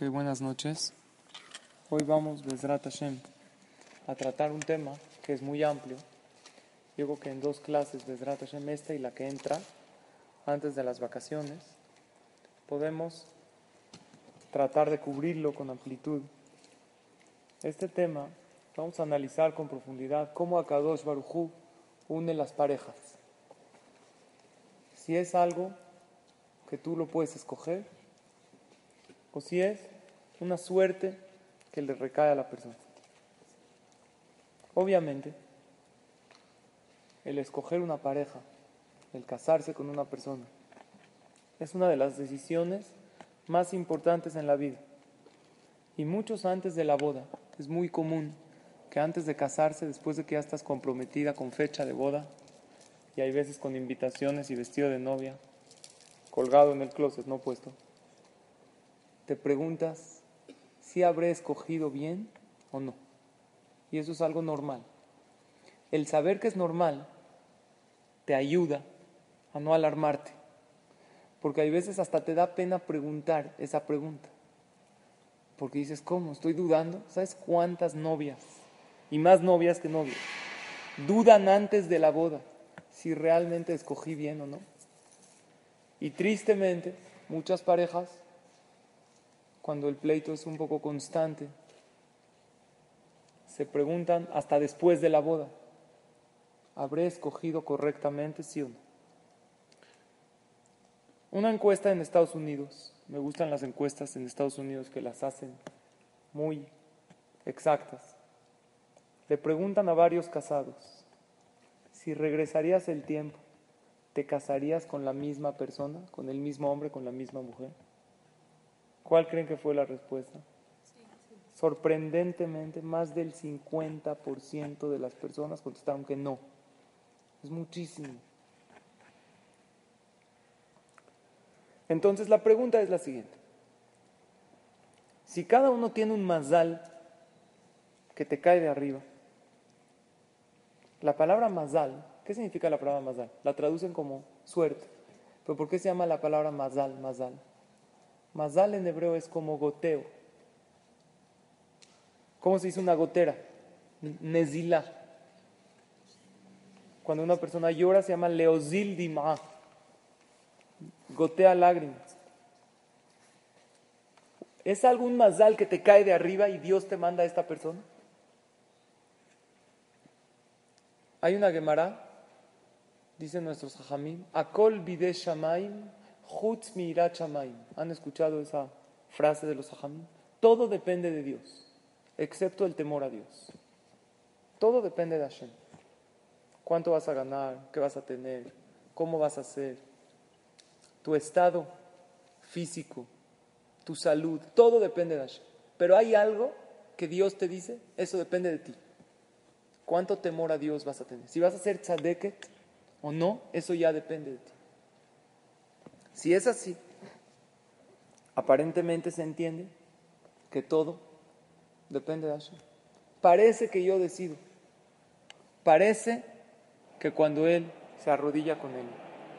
Ok, buenas noches. Hoy vamos, Bezrat Hashem, a tratar un tema que es muy amplio. Digo que en dos clases, Bezrat Hashem, esta y la que entra, antes de las vacaciones, podemos tratar de cubrirlo con amplitud. Este tema vamos a analizar con profundidad cómo Akadosh Barujú une las parejas. Si es algo que tú lo puedes escoger, o si es una suerte que le recae a la persona. Obviamente, el escoger una pareja, el casarse con una persona, es una de las decisiones más importantes en la vida. Y muchos antes de la boda, es muy común que antes de casarse, después de que ya estás comprometida con fecha de boda, y hay veces con invitaciones y vestido de novia, colgado en el closet, no puesto, te preguntas si habré escogido bien o no. Y eso es algo normal. El saber que es normal te ayuda a no alarmarte. Porque hay veces hasta te da pena preguntar esa pregunta. Porque dices, ¿cómo? Estoy dudando. ¿Sabes cuántas novias? Y más novias que novias. Dudan antes de la boda si realmente escogí bien o no. Y tristemente, muchas parejas cuando el pleito es un poco constante, se preguntan hasta después de la boda, ¿habré escogido correctamente, sí o no? Una encuesta en Estados Unidos, me gustan las encuestas en Estados Unidos que las hacen muy exactas. Le preguntan a varios casados, si regresarías el tiempo, ¿te casarías con la misma persona, con el mismo hombre, con la misma mujer? ¿Cuál creen que fue la respuesta? Sorprendentemente, más del 50% de las personas contestaron que no. Es muchísimo. Entonces la pregunta es la siguiente. Si cada uno tiene un mazal que te cae de arriba, la palabra mazal, ¿qué significa la palabra mazal? La traducen como suerte. ¿Pero por qué se llama la palabra mazal, mazal? Mazal en hebreo es como goteo. ¿Cómo se dice una gotera? Nezilá. Cuando una persona llora se llama leozil dima. Gotea lágrimas. ¿Es algún mazal que te cae de arriba y Dios te manda a esta persona? Hay una Gemara, dicen nuestros hajamim, Akol bide shamaim ¿Han escuchado esa frase de los hajamim? Todo depende de Dios, excepto el temor a Dios. Todo depende de Hashem. ¿Cuánto vas a ganar? ¿Qué vas a tener? ¿Cómo vas a hacer? Tu estado físico, tu salud, todo depende de Hashem. Pero hay algo que Dios te dice, eso depende de ti. ¿Cuánto temor a Dios vas a tener? Si vas a ser tzadeket o no, eso ya depende de ti. Si es así, aparentemente se entiende que todo depende de Hashem. Parece que yo decido. Parece que cuando Él se arrodilla con el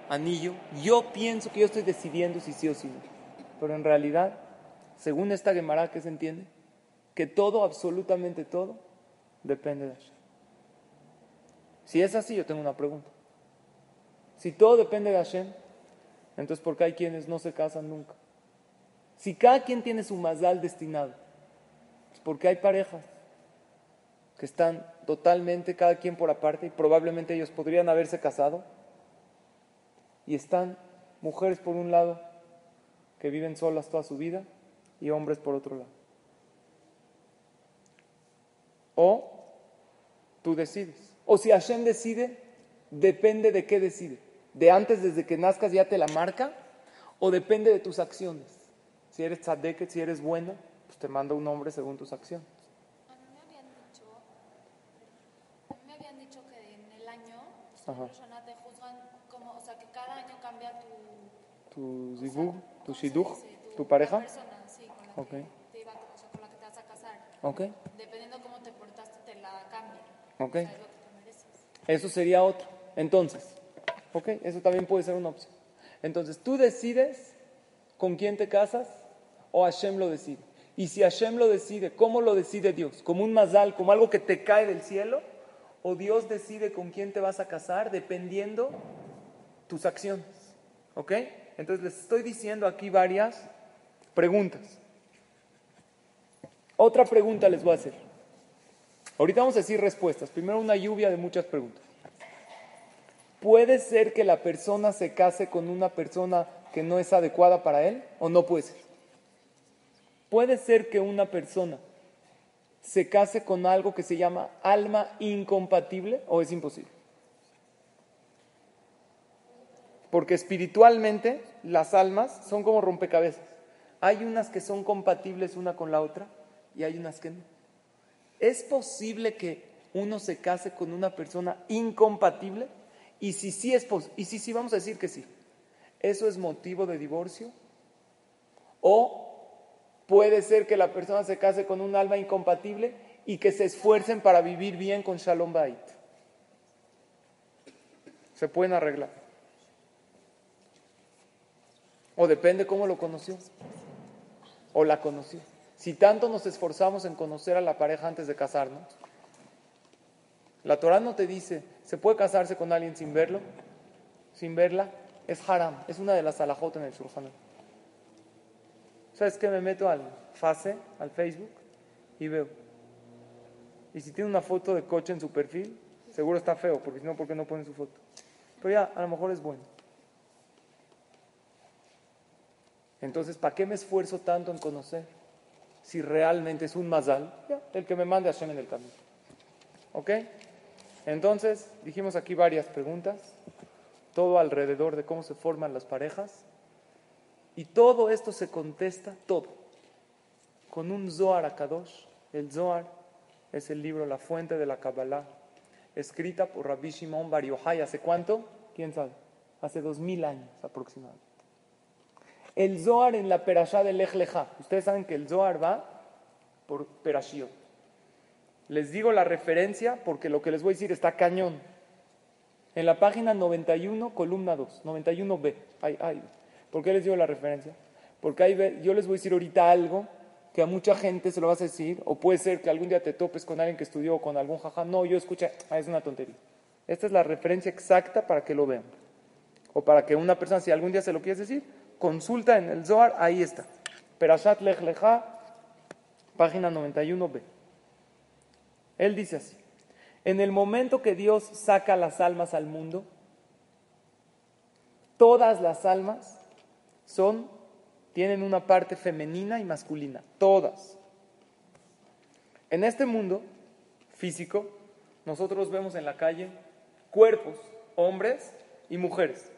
anillo, yo pienso que yo estoy decidiendo si sí o si no. Pero en realidad, según esta Gemara que se entiende, que todo, absolutamente todo, depende de Hashem. Si es así, yo tengo una pregunta. Si todo depende de Hashem, entonces, ¿por qué hay quienes no se casan nunca? Si cada quien tiene su mazal destinado, es porque hay parejas que están totalmente cada quien por aparte y probablemente ellos podrían haberse casado y están mujeres por un lado que viven solas toda su vida y hombres por otro lado. O tú decides. O si Hashem decide, depende de qué decide de antes, desde que nazcas, ya te la marca? ¿O depende de tus acciones? Si eres tzadeket, si eres bueno, pues te manda un hombre según tus acciones. A mí me habían dicho, a mí me habían dicho que en el año Ajá. te juzgan como, o sea, que cada año cambia tu... Tu zibug, tu shidduch, tu, pareja. Persona, sí, con la, okay. que te iba, o sea, con la que te vas a casar. Okay. Dependiendo cómo te portaste, te la cambia. Okay. O sea, es lo que te mereces. Eso sería otro. Entonces, ¿Ok? Eso también puede ser una opción. Entonces, tú decides con quién te casas o Hashem lo decide. Y si Hashem lo decide, ¿cómo lo decide Dios? ¿Como un mazal, como algo que te cae del cielo? ¿O Dios decide con quién te vas a casar dependiendo tus acciones? ¿Ok? Entonces les estoy diciendo aquí varias preguntas. Otra pregunta les voy a hacer. Ahorita vamos a decir respuestas. Primero una lluvia de muchas preguntas. ¿Puede ser que la persona se case con una persona que no es adecuada para él o no puede ser? ¿Puede ser que una persona se case con algo que se llama alma incompatible o es imposible? Porque espiritualmente las almas son como rompecabezas. Hay unas que son compatibles una con la otra y hay unas que no. ¿Es posible que uno se case con una persona incompatible? Y si sí es y si sí vamos a decir que sí. ¿Eso es motivo de divorcio? ¿O puede ser que la persona se case con un alma incompatible y que se esfuercen para vivir bien con Shalom Bait? Se pueden arreglar. O depende cómo lo conoció. O la conoció. Si tanto nos esforzamos en conocer a la pareja antes de casarnos, la Torah no te dice, ¿se puede casarse con alguien sin verlo? Sin verla, es haram, es una de las alajot en el Surjanot. ¿Sabes qué? Me meto al Face, al Facebook, y veo. Y si tiene una foto de coche en su perfil, seguro está feo, porque si no, ¿por qué no pone su foto? Pero ya, a lo mejor es bueno. Entonces, ¿para qué me esfuerzo tanto en conocer? Si realmente es un mazal, el que me mande a Hashem en el camino. ¿Ok? Entonces, dijimos aquí varias preguntas, todo alrededor de cómo se forman las parejas, y todo esto se contesta, todo, con un Zohar Akadosh. El Zohar es el libro La Fuente de la Kabbalah, escrita por Rabbi Shimon Bar. ¿Hace cuánto? ¿Quién sabe? Hace dos mil años aproximadamente el Zohar en la Perashá de Lech Lecha. Ustedes saben que el Zohar va por Perashiot. Les digo la referencia porque lo que les voy a decir está cañón. En la página 91, columna 2, 91b. Ay, ay. ¿Por qué les digo la referencia? Porque ahí yo les voy a decir ahorita algo que a mucha gente se lo vas a decir, o puede ser que algún día te topes con alguien que estudió o con algún jaja. No, yo escucha, ah, es una tontería. Esta es la referencia exacta para que lo vean. O para que una persona, si algún día se lo quieres decir, Consulta en el Zohar, ahí está. Perashat Lech Lecha, página 91b. Él dice así: En el momento que Dios saca las almas al mundo, todas las almas son, tienen una parte femenina y masculina, todas. En este mundo físico, nosotros vemos en la calle cuerpos, hombres y mujeres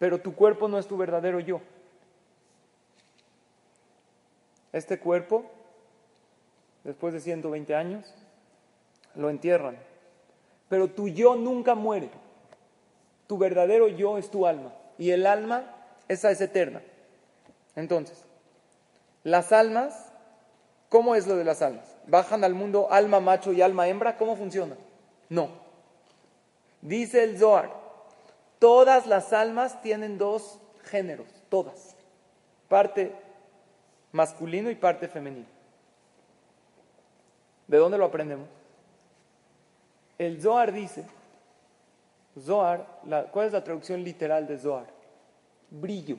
pero tu cuerpo no es tu verdadero yo. Este cuerpo, después de 120 años, lo entierran. Pero tu yo nunca muere. Tu verdadero yo es tu alma. Y el alma, esa es eterna. Entonces, las almas, ¿cómo es lo de las almas? ¿Bajan al mundo alma macho y alma hembra? ¿Cómo funciona? No. Dice el Zohar, Todas las almas tienen dos géneros, todas. Parte masculino y parte femenino. ¿De dónde lo aprendemos? El Zohar dice, Zohar, ¿cuál es la traducción literal de Zohar? Brillo.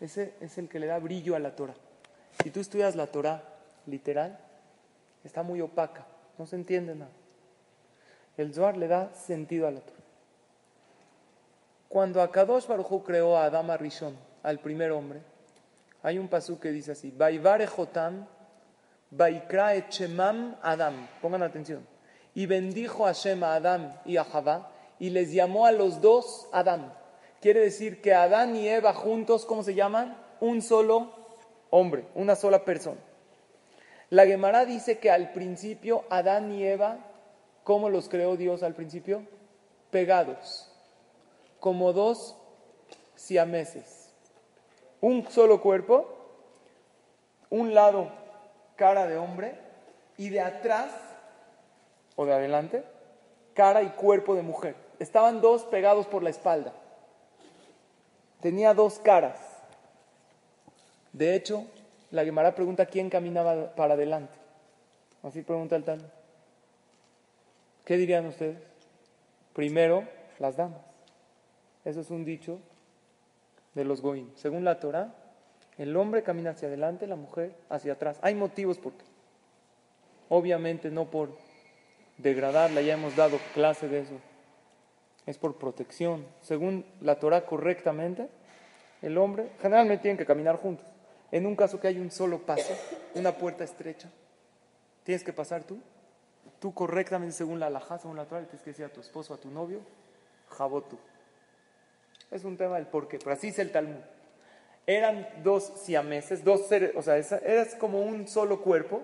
Ese es el que le da brillo a la Torah. Si tú estudias la Torah literal, está muy opaca, no se entiende nada. El Zohar le da sentido a la Torah. Cuando Akadosh Baruj creó a Adam Rishon, al primer hombre, hay un pasú que dice así: Jotam, Vaikra Echemam Adam. Pongan atención. Y bendijo a Shem a Adam y a Javá, y les llamó a los dos Adam. Quiere decir que Adán y Eva juntos, ¿cómo se llaman? Un solo hombre, una sola persona. La Gemara dice que al principio Adán y Eva, ¿cómo los creó Dios al principio? Pegados como dos siameses. Un solo cuerpo, un lado cara de hombre y de atrás o de adelante cara y cuerpo de mujer. Estaban dos pegados por la espalda. Tenía dos caras. De hecho, la Gemara pregunta quién caminaba para adelante. Así pregunta el tal. ¿Qué dirían ustedes? Primero, las damas. Eso es un dicho de los Goim. Según la Torah, el hombre camina hacia adelante, la mujer hacia atrás. Hay motivos por qué. Obviamente no por degradarla, ya hemos dado clase de eso. Es por protección. Según la Torah correctamente, el hombre generalmente tiene que caminar juntos. En un caso que hay un solo paso, una puerta estrecha, tienes que pasar tú. Tú correctamente, según la alajá, según la Torah, tienes que decir a tu esposo, a tu novio, jabotu. Es un tema del porqué, pero así es el Talmud. Eran dos siameses, dos seres, o sea, eras como un solo cuerpo,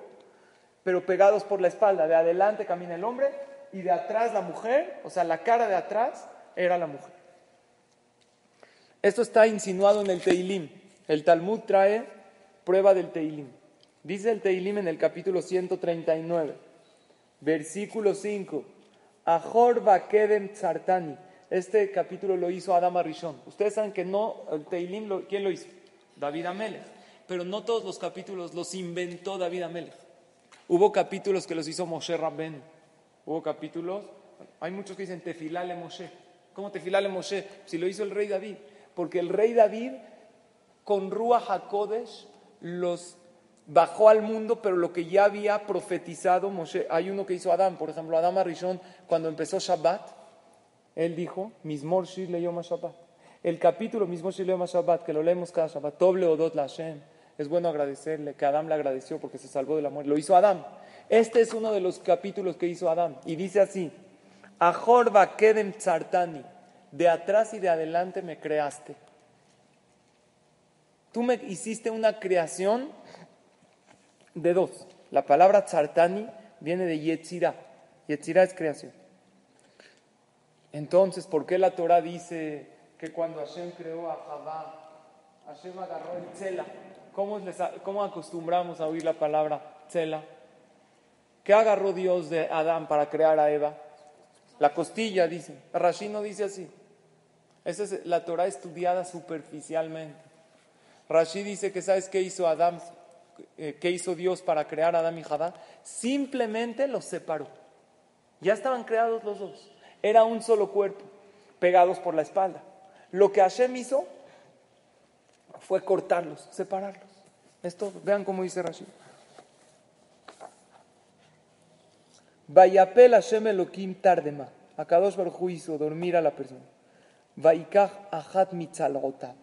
pero pegados por la espalda. De adelante camina el hombre y de atrás la mujer, o sea, la cara de atrás era la mujer. Esto está insinuado en el Teilim. El Talmud trae prueba del Teilim. Dice el Teilim en el capítulo 139, versículo 5. Ahor Bakedem Tzartani. Este capítulo lo hizo Adam Arishon. Ustedes saben que no, el Teilim, ¿quién lo hizo? David Amelech. Pero no todos los capítulos los inventó David Amelech. Hubo capítulos que los hizo Moshe Rabben. Hubo capítulos, hay muchos que dicen Tefilale Moshe. ¿Cómo Tefilale Moshe? Si lo hizo el rey David. Porque el rey David con Ruach HaKodesh los bajó al mundo, pero lo que ya había profetizado Moshe. Hay uno que hizo Adán, por ejemplo, Adam Arishon, cuando empezó Shabbat, él dijo, Mismor Shir Leyom Shabbat. El capítulo Mismor Shir Leyom Shabbat, que lo leemos cada Shabbat, Toble Odot Lashem, es bueno agradecerle, que Adam le agradeció porque se salvó de la muerte. Lo hizo Adam. Este es uno de los capítulos que hizo Adam. Y dice así, Ahorba Kedem Tzartani, de atrás y de adelante me creaste. Tú me hiciste una creación de dos. La palabra tzartani viene de yetzirah. Yetzirah es creación. Entonces, ¿por qué la Torah dice que cuando Hashem creó a Javá, Hashem agarró el tzela? ¿Cómo, ¿Cómo, acostumbramos a oír la palabra tzela? ¿Qué agarró Dios de Adán para crear a Eva? La costilla, dice. Rashi no dice así. Esa es la Torah estudiada superficialmente. Rashi dice que ¿sabes qué hizo Adán? Eh, ¿Qué hizo Dios para crear a Adán y Jadá? Simplemente los separó. Ya estaban creados los dos. Era un solo cuerpo, pegados por la espalda. Lo que Hashem hizo fue cortarlos, separarlos. Esto, vean cómo dice Rashi. Vayapel Hashem Elohim tardema. Akadosh Baruj hizo dormir a la persona. Vaikach achat mitzalota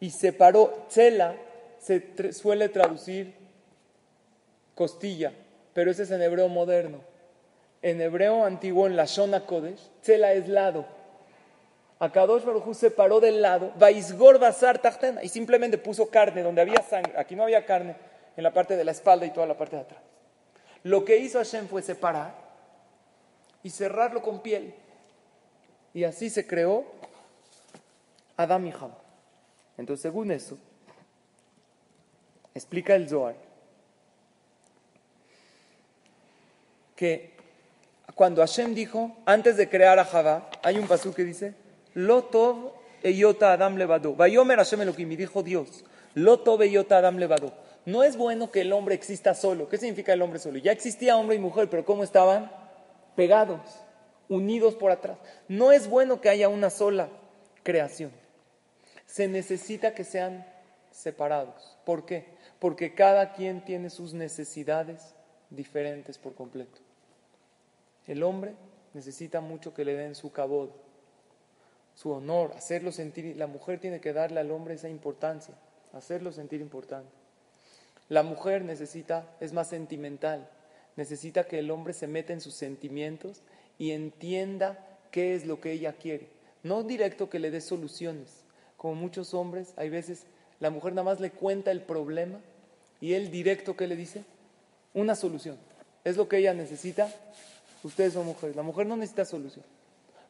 y separó. Tzela se suele traducir costilla, pero ese es en hebreo moderno. En hebreo antiguo, en la Shona Kodesh, Tzela es lado. Akadosh Baruj separó del lado, Vaisgor Basar Tachtena, y simplemente puso carne donde había sangre. Aquí no había carne, en la parte de la espalda y toda la parte de atrás. Lo que hizo Hashem fue separar y cerrarlo con piel. Y así se creó Adam y Java. Entonces, según eso, explica el Zohar que cuando Hashem dijo, antes de crear a Javá, hay un pasú que dice, Lotov eyota Adam levado. Vayomer Hashem Elohim, dijo Dios, Lotov eyota Adam levado. No es bueno que el hombre exista solo. ¿Qué significa el hombre solo? Ya existía hombre y mujer, pero ¿cómo estaban? Pegados, unidos por atrás. No es bueno que haya una sola creación se necesita que sean separados. ¿Por qué? Porque cada quien tiene sus necesidades diferentes por completo. El hombre necesita mucho que le den su cabod, su honor, hacerlo sentir. La mujer tiene que darle al hombre esa importancia, hacerlo sentir importante. La mujer necesita, es más sentimental, necesita que el hombre se meta en sus sentimientos y entienda qué es lo que ella quiere. No directo que le dé soluciones, como muchos hombres, hay veces la mujer nada más le cuenta el problema y él directo, ¿qué le dice? Una solución. Es lo que ella necesita. Ustedes son mujeres. La mujer no necesita solución.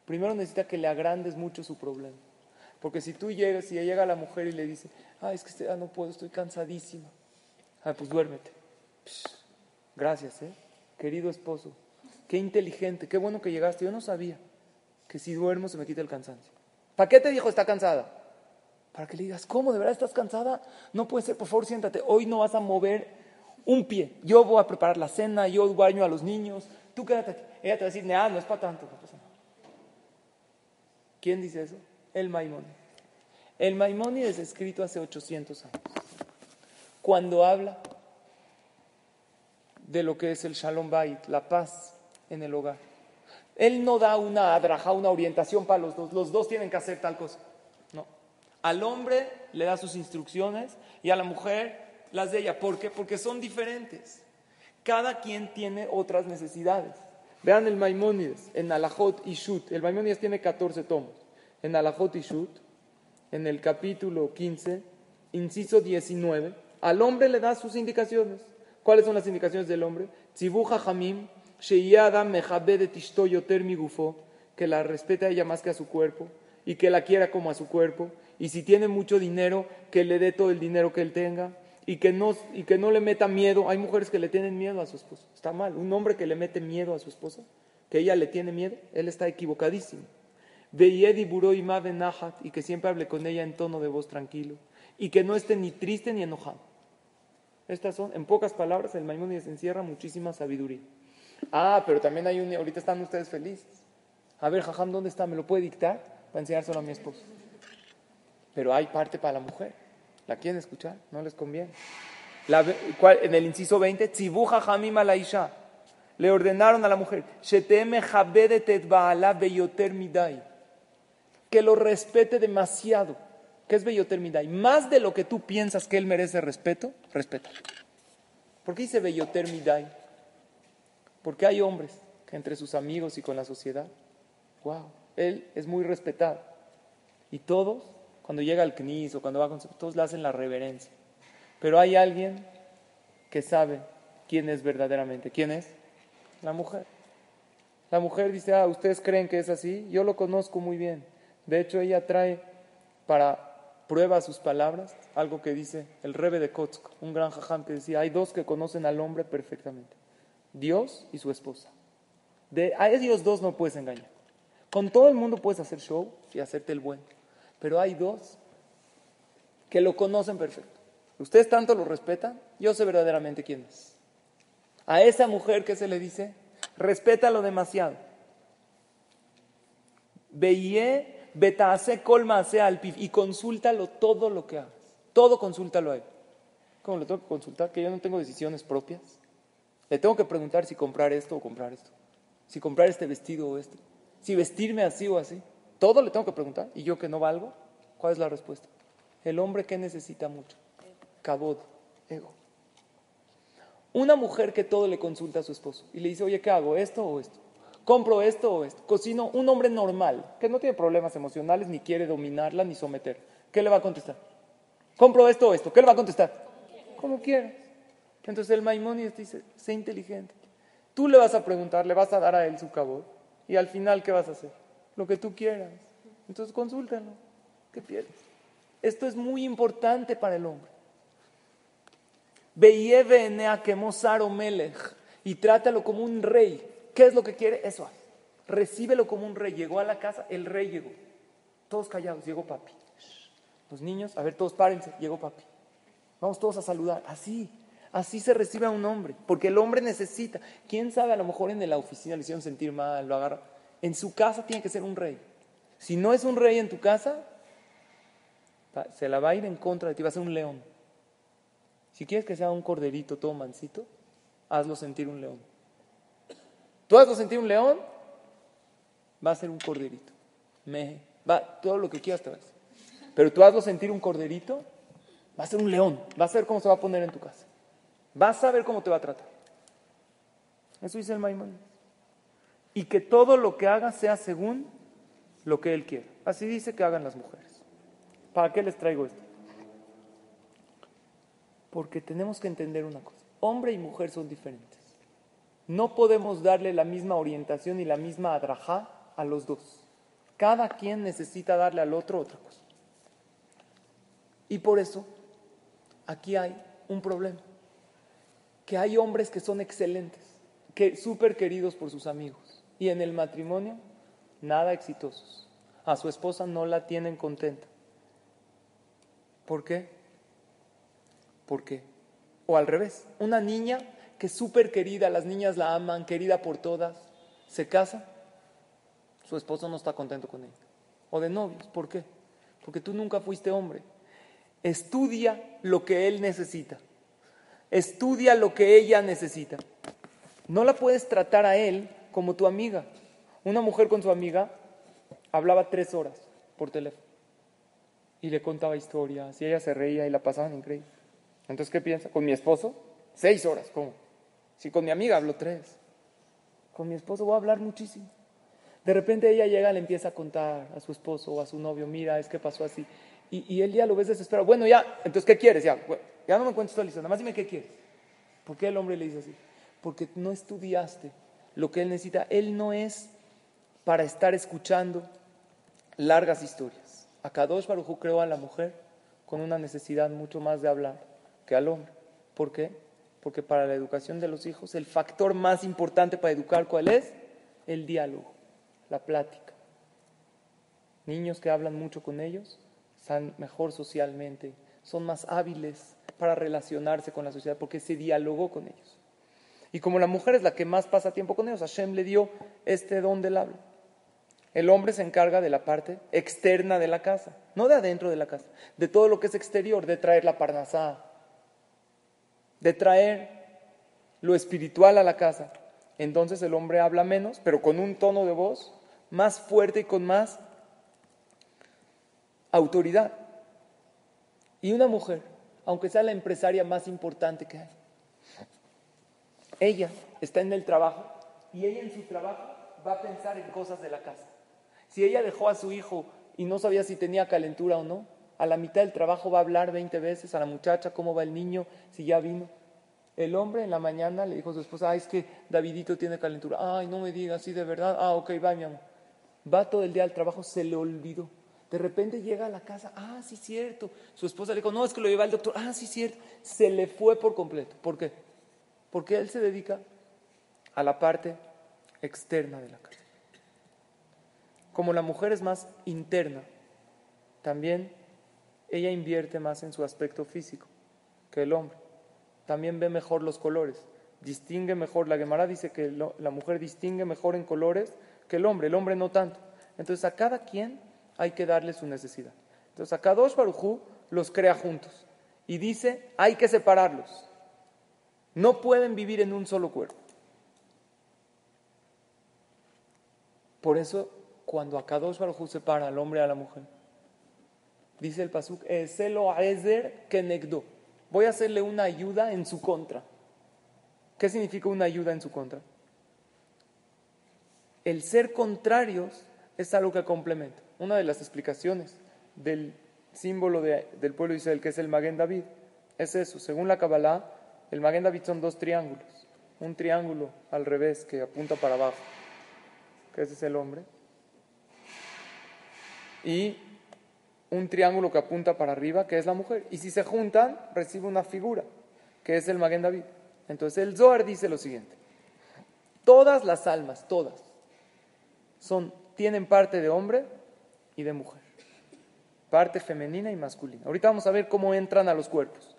Primero necesita que le agrandes mucho su problema. Porque si tú llegas y llega la mujer y le dice, ah, es que no puedo, estoy cansadísima. Ah, pues duérmete. gracias, ¿eh? Querido esposo. Qué inteligente, qué bueno que llegaste. Yo no sabía que si duermo se me quita el cansancio. ¿Para qué te dijo está cansada? Para que le digas, ¿cómo? ¿De verdad estás cansada? No puede ser, por favor, siéntate. Hoy no vas a mover un pie. Yo voy a preparar la cena, yo baño a los niños. Tú quédate aquí. Ella te va a decir, no, no es para tanto. ¿Quién dice eso? El Maimónides. El Maimónides es escrito hace 800 años. Cuando habla de lo que es el Shalom Bait, la paz en el hogar. Él no da una adraja, una orientación para los dos. Los dos tienen que hacer tal cosa. No. Al hombre le da sus instrucciones y a la mujer las de ella. ¿Por qué? Porque son diferentes. Cada quien tiene otras necesidades. Vean el Maimónides en Alajot y Shut. El Maimónides tiene 14 tomos. En Alajot y Shut, en el capítulo 15, inciso 19, al hombre le da sus indicaciones. ¿Cuáles son las indicaciones del hombre? Tzibuja Hamim, que la respete a ella más que a su cuerpo y que la quiera como a su cuerpo. Y si tiene mucho dinero, que le dé todo el dinero que él tenga y que no, y que no le meta miedo. Hay mujeres que le tienen miedo a su esposo. Está mal. Un hombre que le mete miedo a su esposa, que ella le tiene miedo, él está equivocadísimo. y que siempre hable con ella en tono de voz tranquilo y que no esté ni triste ni enojado. Estas son, en pocas palabras, el Maimónides encierra muchísima sabiduría. Ah, pero también hay un, ahorita están ustedes felices. A ver, Jajam, ¿dónde está? ¿Me lo puede dictar? Para enseñárselo a mi esposo. Pero hay parte para la mujer. ¿La quieren escuchar? No les conviene. en el inciso 20, Tzibuja Jamim la Isha. Le ordenaron a la mujer, que lo respete demasiado. ¿Qué es Beyoter Midai? Más de lo que tú piensas que él merece respeto, respeta. ¿Por qué dice Beyoter Midai? Porque hay hombres que entre sus amigos y con la sociedad, wow, él es muy respetado. Y todos, cuando llega al CNIS o cuando va con todos le hacen la reverencia. Pero hay alguien que sabe quién es verdaderamente. ¿Quién es? La mujer. La mujer dice, ah, ¿ustedes creen que es así? Yo lo conozco muy bien. De hecho, ella trae para prueba sus palabras, algo que dice el Rebe de Kotsk, un gran jajam que decía, hay dos que conocen al hombre perfectamente, Dios y su esposa. De, a ellos dos no puedes engañar. Con todo el mundo puedes hacer show y hacerte el buen, pero hay dos que lo conocen perfecto. Ustedes tanto lo respetan, yo sé verdaderamente quién es. A esa mujer que se le dice, respétalo demasiado. Veie Betase colma sea al pif y consúltalo todo lo que hagas. Todo consúltalo a él. ¿Cómo lo tengo que consultar? Que yo no tengo decisiones propias. Le tengo que preguntar si comprar esto o comprar esto. Si comprar este vestido o este. Si vestirme así o así. Todo le tengo que preguntar. ¿Y yo que no valgo? ¿Cuál es la respuesta? El hombre que necesita mucho. Cabod, ego. Una mujer que todo le consulta a su esposo y le dice, oye, ¿qué hago? ¿Esto o esto? compro esto o esto. Cocino un hombre normal, que no tiene problemas emocionales, ni quiere dominarla, ni someter. ¿Qué le va a contestar? Compro esto o esto. ¿Qué le va a contestar? Como quieras. Entonces el Maimónides dice, sé inteligente. Tú le vas a preguntar, le vas a dar a él su cabo y al final, ¿qué vas a hacer? Lo que tú quieras. Entonces consúltalo. ¿Qué pierdes? Esto es muy importante para el hombre. y trátalo como un rey ¿Qué es lo que quiere? Eso Recíbelo como un rey. Llegó a la casa, el rey llegó. Todos callados, llegó papi. Los niños, a ver, todos párense, llegó papi. Vamos todos a saludar. Así, así se recibe a un hombre. Porque el hombre necesita. Quién sabe, a lo mejor en la oficina le hicieron sentir mal, lo agarra. En su casa tiene que ser un rey. Si no es un rey en tu casa, se la va a ir en contra de ti, va a ser un león. Si quieres que sea un corderito todo mansito, hazlo sentir un león. Tú a sentir un león, va a ser un corderito. Me, va, todo lo que quieras te vas. Pero tú hazlo sentir un corderito, va a ser un león. Vas a ver cómo se va a poner en tu casa. Vas a ver cómo te va a tratar. Eso dice el Maimón. Y que todo lo que haga sea según lo que él quiere. Así dice que hagan las mujeres. ¿Para qué les traigo esto? Porque tenemos que entender una cosa. Hombre y mujer son diferentes. No podemos darle la misma orientación y la misma adrajá a los dos. Cada quien necesita darle al otro otra cosa. Y por eso, aquí hay un problema. Que hay hombres que son excelentes, que súper queridos por sus amigos. Y en el matrimonio, nada exitosos. A su esposa no la tienen contenta. ¿Por qué? ¿Por qué? O al revés, una niña que es súper querida, las niñas la aman, querida por todas, se casa, su esposo no está contento con ella. O de novios, ¿por qué? Porque tú nunca fuiste hombre. Estudia lo que él necesita. Estudia lo que ella necesita. No la puedes tratar a él como tu amiga. Una mujer con su amiga hablaba tres horas por teléfono y le contaba historias y ella se reía y la pasaban increíble. Entonces, ¿qué piensa? ¿Con mi esposo? Seis horas, ¿cómo? Si con mi amiga hablo tres. Con mi esposo voy a hablar muchísimo. De repente ella llega, le empieza a contar a su esposo o a su novio, mira, es que pasó así. Y, él ya lo ves desesperado. Bueno, ya, entonces, ¿qué quieres? Ya, ya no me cuentes toda la nada más dime qué quieres. ¿Por qué el hombre le dice así? Porque no estudiaste lo que él necesita. Él no es para estar escuchando largas historias. Akadosh Baruj creó a la mujer con una necesidad mucho más de hablar que al hombre. ¿Por qué? Porque para la educación de los hijos el factor más importante para educar, ¿cuál es? El diálogo, la plática. Niños que hablan mucho con ellos están mejor socialmente, son más hábiles para relacionarse con la sociedad porque se dialogó con ellos. Y como la mujer es la que más pasa tiempo con ellos, Hashem le dio este don del habla. El hombre se encarga de la parte externa de la casa, no de adentro de la casa, de todo lo que es exterior, de traer la parnasá, de traer lo espiritual a la casa. Entonces el hombre habla menos, pero con un tono de voz más fuerte y con más autoridad. Y una mujer, aunque sea la empresaria más importante que hay, ella está en el trabajo y ella en su trabajo va a pensar en cosas de la casa. Si ella dejó a su hijo y no sabía si tenía calentura o no, a la mitad del trabajo va a hablar 20 veces a la muchacha cómo va el niño, si ya vino. El hombre en la mañana le dijo a su esposa, ay, es que Davidito tiene calentura. Ay, no me digas, sí, de verdad. Ah, ok, va, mi amor. Va todo el día al trabajo, se le olvidó. De repente llega a la casa, ah, sí, cierto. Su esposa le dijo, no, es que lo lleva el doctor. Ah, sí, cierto. Se le fue por completo. ¿Por qué? Porque él se dedica a la parte externa de la casa. Como la mujer es más interna, también ella invierte más en su aspecto físico que el hombre. También ve mejor los colores, distingue mejor. La Gemara dice que la mujer distingue mejor en colores que el hombre, el hombre no tanto. Entonces a cada quien hay que darle su necesidad. Entonces a cada dos Barujú los crea juntos y dice hay que separarlos. No pueden vivir en un solo cuerpo. Por eso cuando Akadosh Baruj separa al hombre a la mujer. Dice el Pasuk, Kenegdo. Voy a hacerle una ayuda en su contra. ¿Qué significa una ayuda en su contra? El ser contrarios es algo que complementa. Una de las explicaciones del símbolo del pueblo de Israel, que es el Maguen David, es eso. Según la Kabbalah, el Maguen David son dos triángulos. Un triángulo al revés que apunta para abajo, que ese es el hombre, y un triángulo que apunta para arriba, que es la mujer. Y si se juntan, recibe una figura, que es el Maguen David. Entonces el Zohar dice lo siguiente: todas las almas, todas, son, tienen parte de hombre y de mujer, parte femenina y masculina. Ahorita vamos a ver cómo entran a los cuerpos.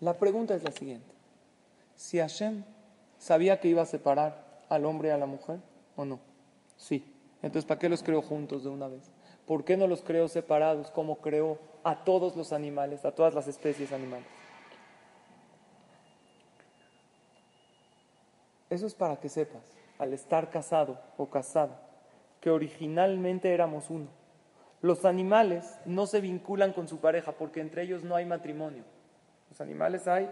La pregunta es la siguiente: si Hashem sabía que iba a separar al hombre y a la mujer o no. Sí. Entonces, ¿para qué los creo juntos de una vez? ¿Por qué no los creo separados como creo a todos los animales, a todas las especies animales? Eso es para que sepas, al estar casado o casada, que originalmente éramos uno. Los animales no se vinculan con su pareja porque entre ellos no hay matrimonio. Los animales hay,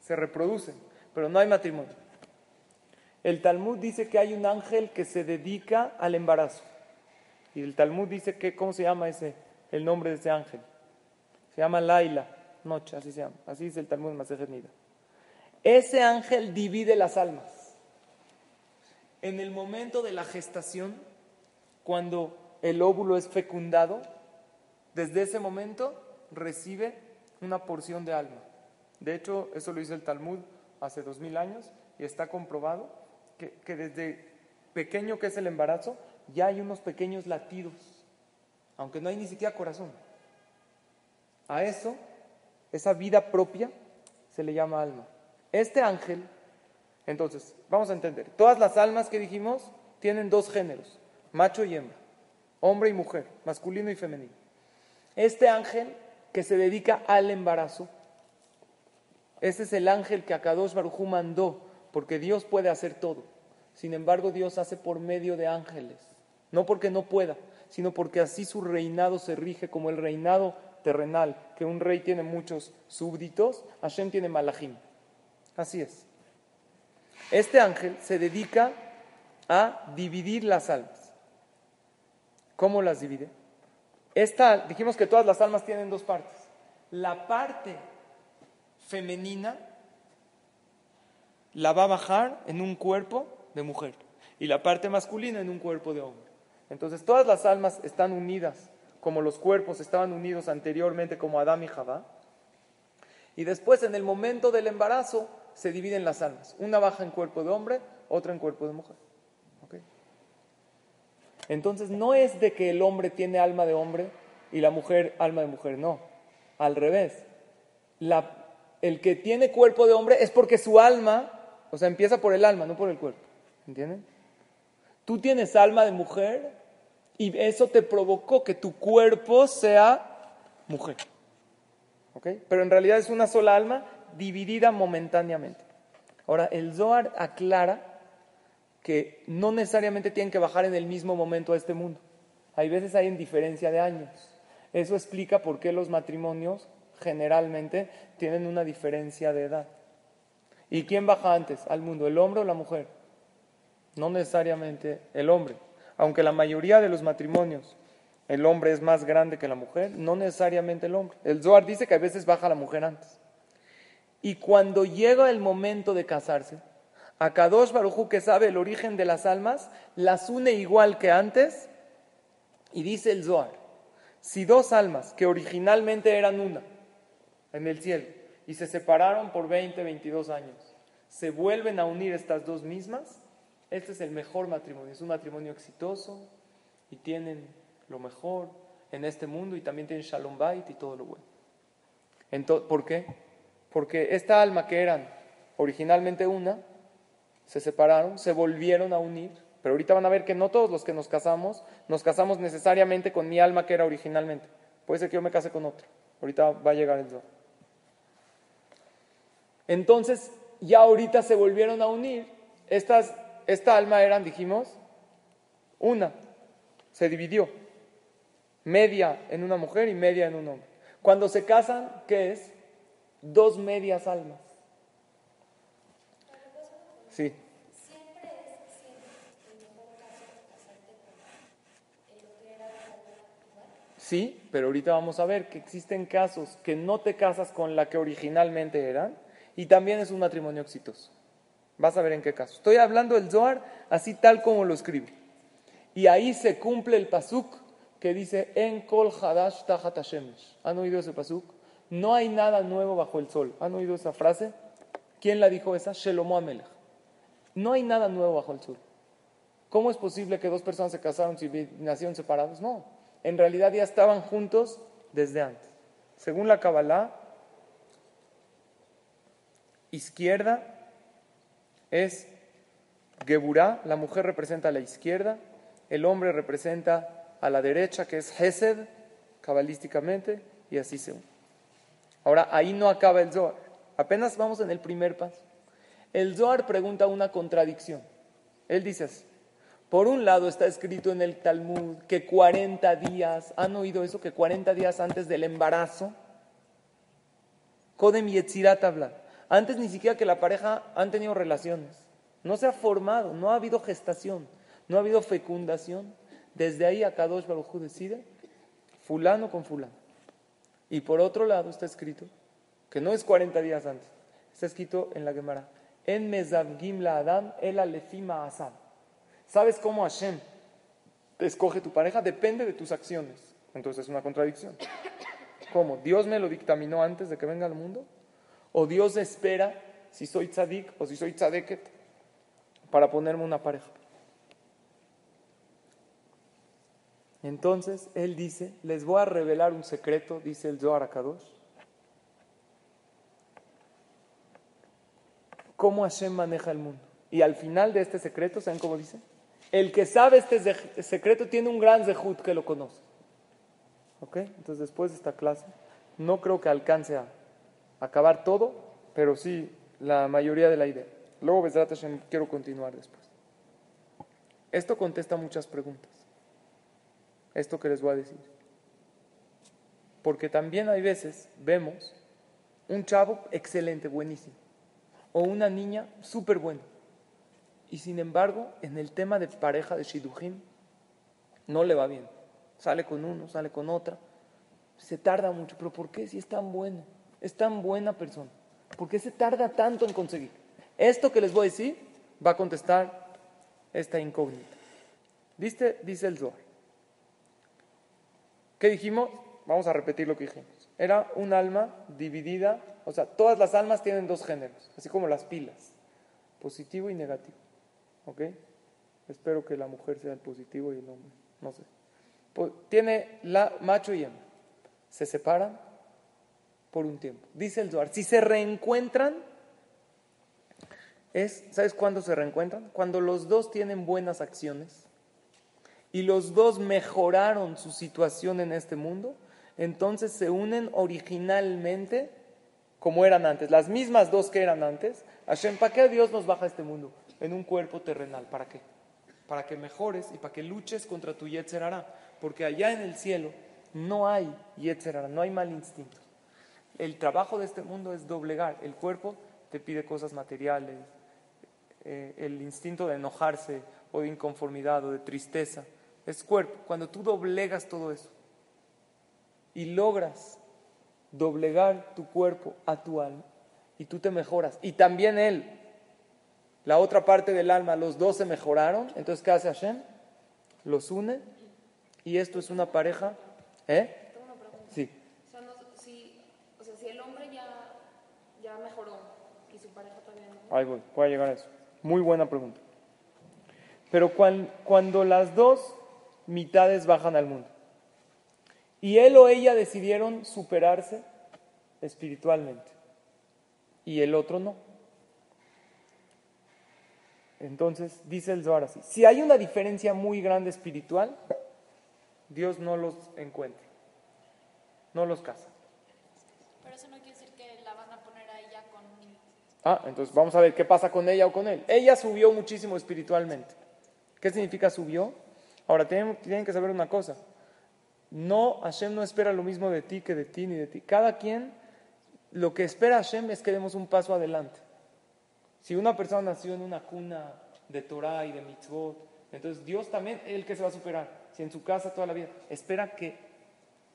se reproducen, pero no hay matrimonio. El Talmud dice que hay un ángel que se dedica al embarazo. Y el Talmud dice que, ¿cómo se llama ese, el nombre de ese ángel? Se llama Laila, noche, así se llama. Así dice el Talmud Masejet Nida. Ese ángel divide las almas. En el momento de la gestación, cuando el óvulo es fecundado, desde ese momento recibe una porción de alma. De hecho, eso lo hizo el Talmud hace dos mil años y está comprobado que, desde pequeño que es el embarazo, ya hay unos pequeños latidos aunque no hay ni siquiera corazón. A eso, esa vida propia, se le llama alma. Este ángel, entonces, vamos a entender, todas las almas que dijimos tienen dos géneros, macho y hembra, hombre y mujer, masculino y femenino. Este ángel que se dedica al embarazo, ese es el ángel que Akadosh Barujú mandó, porque Dios puede hacer todo. Sin embargo, Dios hace por medio de ángeles, no porque no pueda, sino porque así su reinado se rige como el reinado terrenal, que un rey tiene muchos súbditos, Hashem tiene malachim. Así es. Este ángel se dedica a dividir las almas. ¿Cómo las divide? Esta, dijimos que todas las almas tienen dos partes. La parte femenina la va a bajar en un cuerpo de mujer y la parte masculina en un cuerpo de hombre. Entonces todas las almas están unidas como los cuerpos estaban unidos anteriormente como Adán y Jabá. Y después en el momento del embarazo se dividen las almas. Una baja en cuerpo de hombre, otra en cuerpo de mujer. Entonces no es de que el hombre tiene alma de hombre y la mujer alma de mujer, no. Al revés. el que tiene cuerpo de hombre es porque su alma, o sea, empieza por el alma, no por el cuerpo. ¿Entienden? Tú tienes alma de mujer y eso te provocó que tu cuerpo sea mujer. ¿Ok? Pero en realidad es una sola alma dividida momentáneamente. Ahora, el Zohar aclara que no necesariamente tienen que bajar en el mismo momento a este mundo. Hay veces hay indiferencia de años. Eso explica por qué los matrimonios generalmente tienen una diferencia de edad. ¿Y quién baja antes al mundo, el hombre o la mujer? No necesariamente el hombre. Aunque la mayoría de los matrimonios el hombre es más grande que la mujer, no necesariamente el hombre. El Zohar dice que a veces baja la mujer antes. Y cuando llega el momento de casarse, a Kadosh Barujú, que sabe el origen de las almas, las une igual que antes. Y dice el Zohar, si dos almas que originalmente eran una en el cielo y se separaron por 20, 22 años, se vuelven a unir estas dos mismas, este es el mejor matrimonio, es un matrimonio exitoso y tienen lo mejor en este mundo y también tienen Shalom Bait y todo lo bueno. Entonces, ¿Por qué? Porque esta alma que eran originalmente una, se separaron, se volvieron a unir, pero ahorita van a ver que no todos los que nos casamos, nos casamos necesariamente con mi alma que era originalmente. Puede ser que yo me case con otro. Ahorita va a llegar el. Entonces, ya ahorita se volvieron a unir. Estas, esta alma eran, dijimos, una. Se dividió. Media en una mujer y media en un hombre. Cuando se casan, ¿qué es? Dos medias almas. Sí. Sí, pero ahorita vamos a ver que existen casos que no te casas con la que originalmente eran y también es un matrimonio exitoso. Vas a ver en qué caso. Estoy hablando del Zohar así tal como lo escribe. Y ahí se cumple el pasuk que dice en kol hadash tachat ¿Han oído ese pasuk? No hay nada nuevo bajo el sol. ¿Han oído esa frase? ¿Quién la dijo esa? Shelomo Amelech. No hay nada nuevo bajo el sol. ¿Cómo es posible que dos personas se casaron si nacieron separados? No. En realidad ya estaban juntos desde antes. Según la Kabbalah, izquierda es Geburah, la mujer representa a la izquierda, el hombre representa a la derecha, que es Hesed, cabalísticamente, y así se une. Ahora, ahí no acaba el Zohar. Apenas vamos en el primer paso. El Zohar pregunta una contradicción. Él dice así, por un lado está escrito en el Talmud que 40 días, ¿han oído eso? Que 40 días antes del embarazo, Kodem Yetzirat habla. Antes ni siquiera que la pareja han tenido relaciones. No se ha formado, no ha habido gestación, no ha habido fecundación. Desde ahí a Kadosh decide fulano con fulano. Y por otro lado está escrito que no es 40 días antes, está escrito en la Gemara en mezavgim la Adam, el alefima asad. ¿Sabes cómo Hashem te escoge tu pareja? Depende de tus acciones. Entonces es una contradicción. ¿Cómo? ¿Dios me lo dictaminó antes de que venga al mundo? ¿O Dios espera si soy tzadik o si soy tzadeket para ponerme una pareja? Entonces él dice, les voy a revelar un secreto, dice el Zohar Akadosh. Cómo Hashem maneja el mundo. Y al final de este secreto, ¿saben cómo dice? El que sabe este secreto tiene un gran zehut que lo conoce. ¿Ok? Entonces después de esta clase, no creo que alcance a acabar todo, pero sí la mayoría de la idea. Luego, Besrat Hashem, quiero continuar después. Esto contesta muchas preguntas. Esto que les voy a decir. Porque también hay veces vemos un chavo excelente, buenísimo, o una niña súper buena. Y sin embargo, en el tema de pareja de Shidujim, no le va bien. Sale con uno, sale con otra. Se tarda mucho. ¿Pero por qué si es tan bueno? Es tan buena persona. ¿Por qué se tarda tanto en conseguir? Esto que les voy a decir va a contestar esta incógnita. Dice, dice el Zohar. ¿Qué dijimos? Vamos a repetir lo que dijimos. Era un alma dividida, o sea, todas las almas tienen dos géneros, así como las pilas, positivo y negativo. ¿Ok? Espero que la mujer sea el positivo y el hombre, no sé. Tiene la macho y hembra. Se separan por un tiempo. Dice el Zohar, si se reencuentran, es, ¿sabes cuándo se reencuentran? Cuando los dos tienen buenas acciones y los dos mejoraron su situación en este mundo, entonces se unen originalmente como eran antes, las mismas dos que eran antes. Hashem, ¿para qué Dios nos baja a este mundo? En un cuerpo terrenal, ¿para qué? Para que mejores y para que luches contra tu Yetzerara, porque allá en el cielo no hay Yetzerara, no hay mal instinto. El trabajo de este mundo es doblegar, el cuerpo te pide cosas materiales, eh, el instinto de enojarse o de inconformidad o de tristeza es cuerpo. Cuando tú doblegas todo eso y logras doblegar tu cuerpo a tu alma y tú te mejoras y también él, la otra parte del alma, los dos se mejoraron, entonces ¿qué hace Hashem? Los une y esto es una pareja. ¿Eh? Sí. O sea, si, o sea, si el hombre ya, ya mejoró y su pareja también. Ahí voy, voy a llegar a eso. Muy buena pregunta. Pero cuando las dos mitades bajan al mundo. Y él o ella decidieron superarse espiritualmente. Y el otro no. Entonces, dice el Zohar así, si hay una diferencia muy grande espiritual, Dios no los encuentra, no los casa. Pero eso no quiere decir que la van a poner a ella con... Ah, entonces vamos a ver qué pasa con ella o con él. Ella subió muchísimo espiritualmente. ¿Qué significa subió? Ahora, tienen, que saber una cosa. No, Hashem no espera lo mismo de ti que de ti ni de ti. Cada quien, lo que espera Hashem es que demos un paso adelante. Si una persona nació en una cuna de Torah y de mitzvot, entonces Dios también el que se va a superar. Si en su casa toda la vida espera que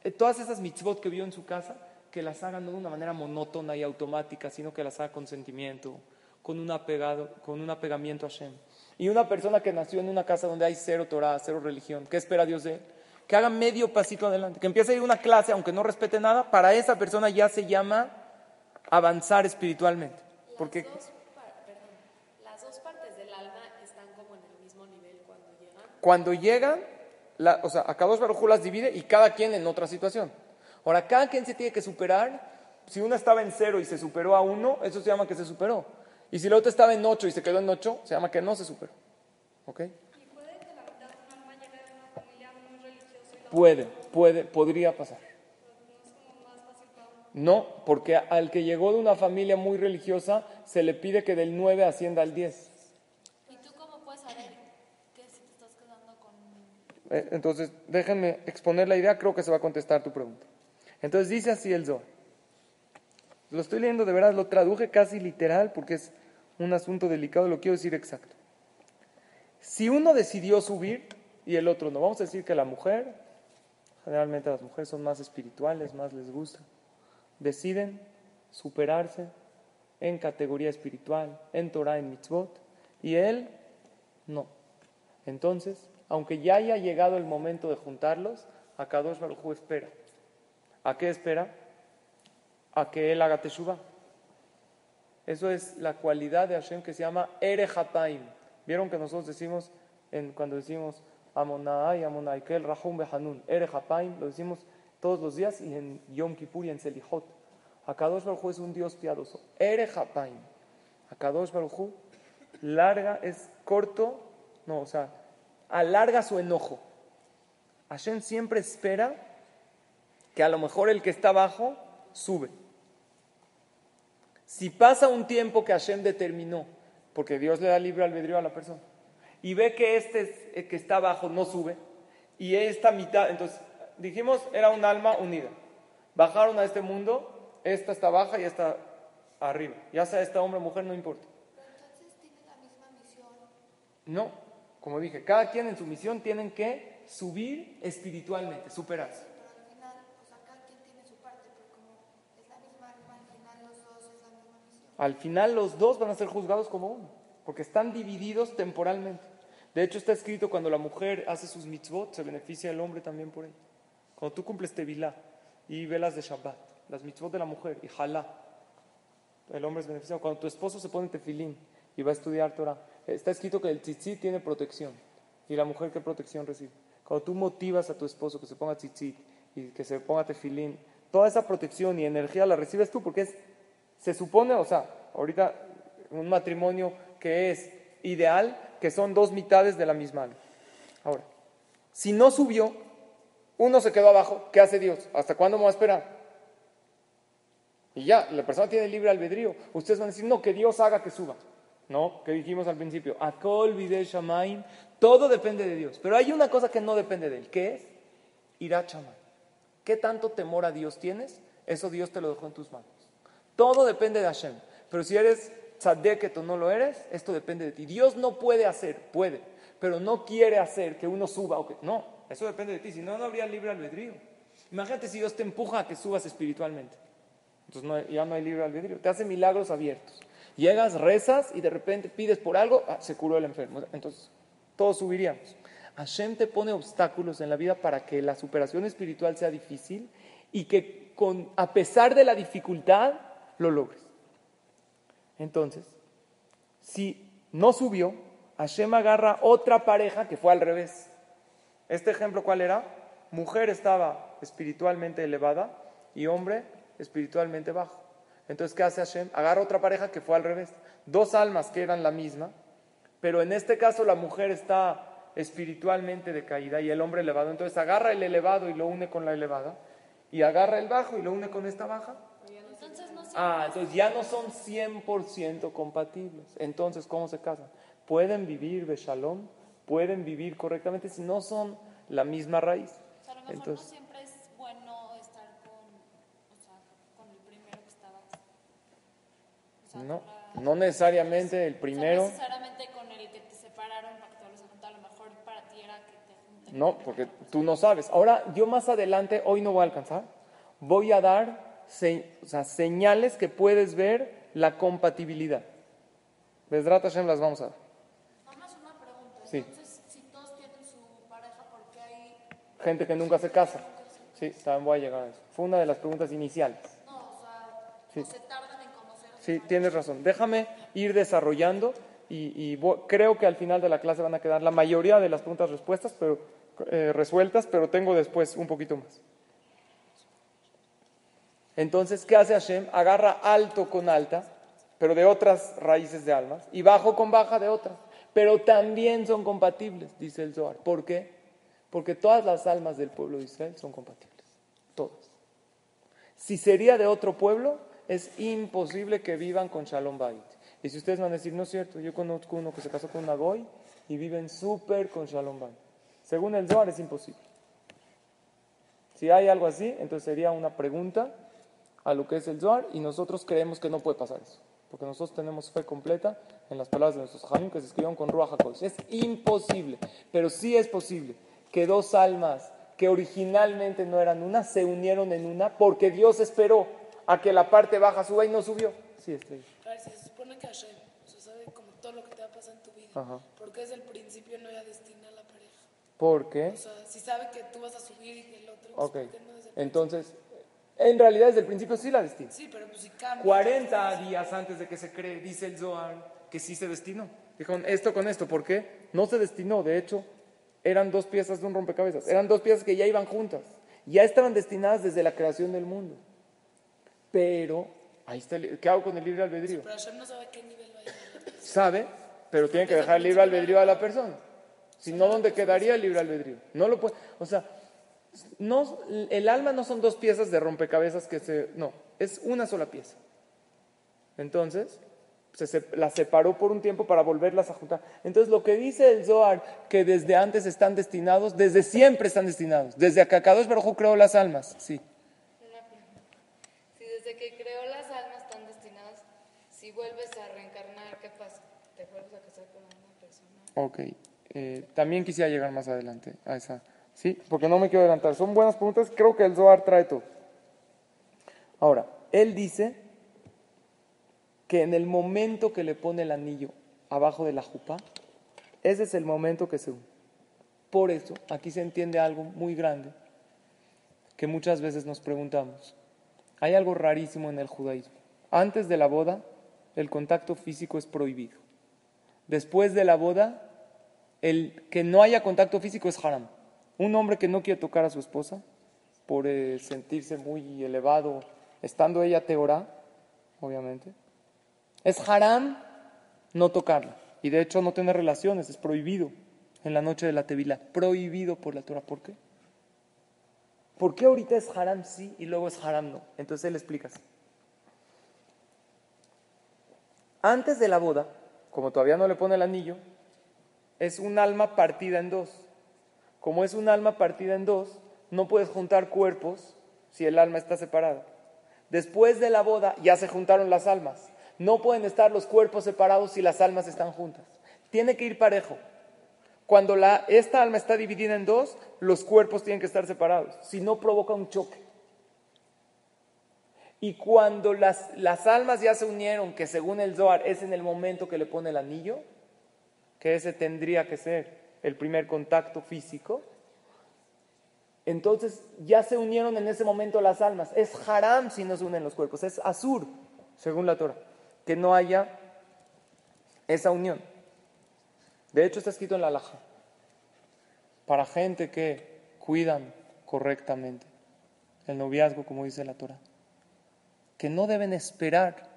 eh, todas esas mitzvot que vio en su casa, que las haga no de una manera monótona y automática, sino que las haga con sentimiento, con un, apegado, con un apegamiento a Hashem. Y una persona que nació en una casa donde hay cero Torah, cero religión, ¿qué espera Dios de él? Que haga medio pasito adelante, que empiece a ir a una clase, aunque no respete nada, para esa persona ya se llama avanzar espiritualmente. Porque, las, dos, perdón, las dos partes del alma están como en el mismo nivel cuando llegan. Cuando llegan, la, o sea, acá dos las divide y cada quien en otra situación. Ahora, cada quien se tiene que superar. Si uno estaba en cero y se superó a uno, eso se llama que se superó. Y si el otro estaba en 8 y se quedó en 8, se llama que no se superó. ¿Ok? ¿Y puede que la mitad de alma llegue de una familia muy religiosa? Y puede, puede, podría pasar. No, porque al que llegó de una familia muy religiosa se le pide que del 9 ascienda al 10. ¿Y tú cómo puedes saber que si te estás quedando con... Eh, entonces, déjenme exponer la idea, creo que se va a contestar tu pregunta. Entonces dice así el Zohar. Lo estoy leyendo de verdad, lo traduje casi literal porque es un asunto delicado, lo quiero decir exacto. Si uno decidió subir y el otro no, vamos a decir que la mujer, generalmente las mujeres son más espirituales, más les gusta, deciden superarse en categoría espiritual, en Torah, en mitzvot, y él no. Entonces, aunque ya haya llegado el momento de juntarlos, a Kadosh Baruj espera. ¿A qué espera? A que él haga teshuva. Eso es la cualidad de Hashem que se llama Erehataim. Vieron que nosotros decimos, en, cuando decimos Amonai, Amonai, Kel, Rahum, Behanun, Ere Hapaim, lo decimos todos los días y en Yom Kippur y en Selichot. Akadosh Baruj es un Dios piadoso. Ere Hapaim. Akadosh Baruj larga, es corto, no, o sea, alarga su enojo. Hashem siempre espera que a lo mejor el que está abajo sube. Si pasa un tiempo que Hashem determinó, porque Dios le da libre albedrío a la persona, y ve que este el que está abajo no sube, y esta mitad, entonces dijimos, era un alma unida. Bajaron a este mundo, esta está baja y esta arriba. Ya sea esta hombre o mujer, no importa. tiene la misma misión. No, como dije, cada quien en su misión tienen que subir espiritualmente, superarse. Al final los dos van a ser juzgados como uno, porque están divididos temporalmente. De hecho está escrito cuando la mujer hace sus mitzvot, se beneficia el hombre también por ello. Cuando tú cumples tevilá y velas de Shabbat, las mitzvot de la mujer y jalá, el hombre es beneficiado. Cuando tu esposo se pone tefilín y va a estudiar Torah, está escrito que el tzitzit tiene protección. ¿Y la mujer qué protección recibe? Cuando tú motivas a tu esposo que se ponga tzitzit y que se ponga tefilín, toda esa protección y energía la recibes tú porque es, se supone, o sea, ahorita un matrimonio que es ideal, que son dos mitades de la misma alma. Ahora, si no subió, uno se quedó abajo, ¿qué hace Dios? ¿Hasta cuándo me va a esperar? Y ya, la persona tiene libre albedrío. Ustedes van a decir, no, que Dios haga que suba. No, que dijimos al principio, Akol Shamaim, todo depende de Dios. Pero hay una cosa que no depende de él, ¿qué es? Irá Shamaim. ¿Qué tanto temor a Dios tienes? Eso Dios te lo dejó en tus manos. Todo depende de Hashem. Pero si eres tzadeket o no lo eres, esto depende de ti. Dios no puede hacer, puede, pero no quiere hacer que uno suba o que. No, eso depende de ti. Si no, no habría libre albedrío. Imagínate si Dios te empuja a que subas espiritualmente. Entonces ya no hay libre albedrío. Te hace milagros abiertos. Llegas, rezas y de repente pides por algo, ah, se curó el enfermo. Entonces, todos subiríamos. Hashem te pone obstáculos en la vida para que la superación espiritual sea difícil y que a pesar de la dificultad lo logres. Entonces, si no subió, Hashem agarra otra pareja que fue al revés. Este ejemplo, ¿cuál era? Mujer estaba espiritualmente elevada y hombre espiritualmente bajo. Entonces, ¿qué hace Hashem? Agarra otra pareja que fue al revés. Dos almas que eran la misma, pero en este caso la mujer está espiritualmente decaída y el hombre elevado. Entonces agarra el elevado y lo une con la elevada, y agarra el bajo y lo une con esta baja. Ah, entonces ya no son 100% compatibles. Entonces, ¿cómo se casan? Pueden vivir de shalom, pueden vivir correctamente si no son la misma raíz. O sea, a lo mejor Entonces- no siempre es bueno estar con, o sea, con el primero que estaba. O sea, No, la- no necesariamente el primero. no necesariamente con el que te separaron para que te vuelvas a juntar. A lo mejor para ti era que te junten. No, porque tú no sabes. Ahora, yo más adelante, hoy no voy a alcanzar, voy a dar se- o sea, señales que puedes ver la compatibilidad. Besrat Hashem las vamos a dar. Nada más una pregunta. Sí. Entonces, si todos tienen su pareja, ¿por qué hay Gente que nunca se casa. Sí, también voy a llegar a eso. Fue una de las preguntas iniciales. No, o sea, Sí. se tardan en conocer Sí, tienes razón. Déjame ir desarrollando y, y creo que al final de la clase van a quedar la mayoría de las preguntas respuestas, pero, eh, resueltas, pero tengo después un poquito más. Entonces, ¿qué hace Hashem? Agarra alto con alta, pero de otras raíces de almas, y bajo con baja de otras, pero también son compatibles, dice el Zohar. ¿Por qué? Porque todas las almas del pueblo de Israel son compatibles, todas. Si sería de otro pueblo, es imposible que vivan con Shalom Bait. Y si ustedes van a decir, no es cierto, yo conozco uno que se casó con una Goy y viven súper con Shalom Bait. Según el Zohar es imposible. Si hay algo así, entonces sería una pregunta a lo que es el Zohar y nosotros creemos que no puede pasar eso. Porque nosotros tenemos fe completa en las palabras de nuestros Jamim que se escribieron con Ruach HaKodesh. Es imposible, pero sí es posible que dos almas que originalmente no eran una se unieron en una porque Dios esperó a que la parte baja suba y no subió. Sí, estoy. A ver, si se supone que Hashem, o sea, sabe como todo lo que te va a pasar en tu vida, Ajá. ¿por qué desde el principio no ya destina a la pareja? ¿Por qué? O sea, si sabe que tú vas a subir y el otro, Ok. ¿por qué no desde el Entonces, en realidad desde el principio sí la destinó. Sí, pero pues si cambia. 40 días antes de que se cree, dice el Zohar, que sí se destinó. Dijeron esto con esto, ¿por qué? No se destinó, de hecho, eran dos piezas de un rompecabezas, eran dos piezas que ya iban juntas, ya estaban destinadas desde la creación del mundo. Pero, ahí está, ¿qué hago con el libre albedrío? Pero Hashem no sabe qué nivel va a. Sabe, pero tiene que dejar el libre albedrío a la persona. Si no, ¿dónde quedaría el libre albedrío? No lo puede, o sea, no, el alma no son dos piezas de rompecabezas que se, no, es una sola pieza. Entonces, se, las separó por un tiempo para volverlas a juntar. Entonces, lo que dice el Zohar, que desde antes están destinados, desde siempre están destinados. Desde que Akadosh Baruj creó las almas, sí. Si desde que creó las almas están destinadas, si vuelves a reencarnar, ¿qué pasa? ¿Te vuelves a casar con una persona? Ok. Eh, también quisiera llegar más adelante a esa. Sí, porque no me quiero adelantar. Son buenas preguntas. Creo que el Zohar trae todo. Ahora, él dice que en el momento que le pone el anillo abajo de la jupa, ese es el momento que se une. Por eso, aquí se entiende algo muy grande que muchas veces nos preguntamos. Hay algo rarísimo en el judaísmo. Antes de la boda, el contacto físico es prohibido. Después de la boda, el que no haya contacto físico es haram. Un hombre que no quiere tocar a su esposa por eh, sentirse muy elevado, estando ella teorá, obviamente, es haram no tocarla. Y de hecho no tener relaciones, es prohibido en la noche de la tevila. Prohibido por la Torah. ¿Por qué? ¿Por qué ahorita es haram sí y luego es haram no? Entonces él explica así. Antes de la boda, como todavía no le pone el anillo, es un alma partida en dos. Como es un alma partida en dos, no puedes juntar cuerpos si el alma está separada. Después de la boda ya se juntaron las almas. No pueden estar los cuerpos separados si las almas están juntas. Tiene que ir parejo. Cuando esta alma está dividida en dos, los cuerpos tienen que estar separados. Si no, provoca un choque. Y cuando las, las almas ya se unieron, que según el Zohar es en el momento que le pone el anillo, que ese tendría que ser el primer contacto físico, entonces ya se unieron en ese momento las almas. Es haram si no se unen los cuerpos, es azur, según la Torah, que no haya esa unión. De hecho está escrito en la alhaja, para gente que cuidan correctamente el noviazgo, como dice la Torah, que no deben esperar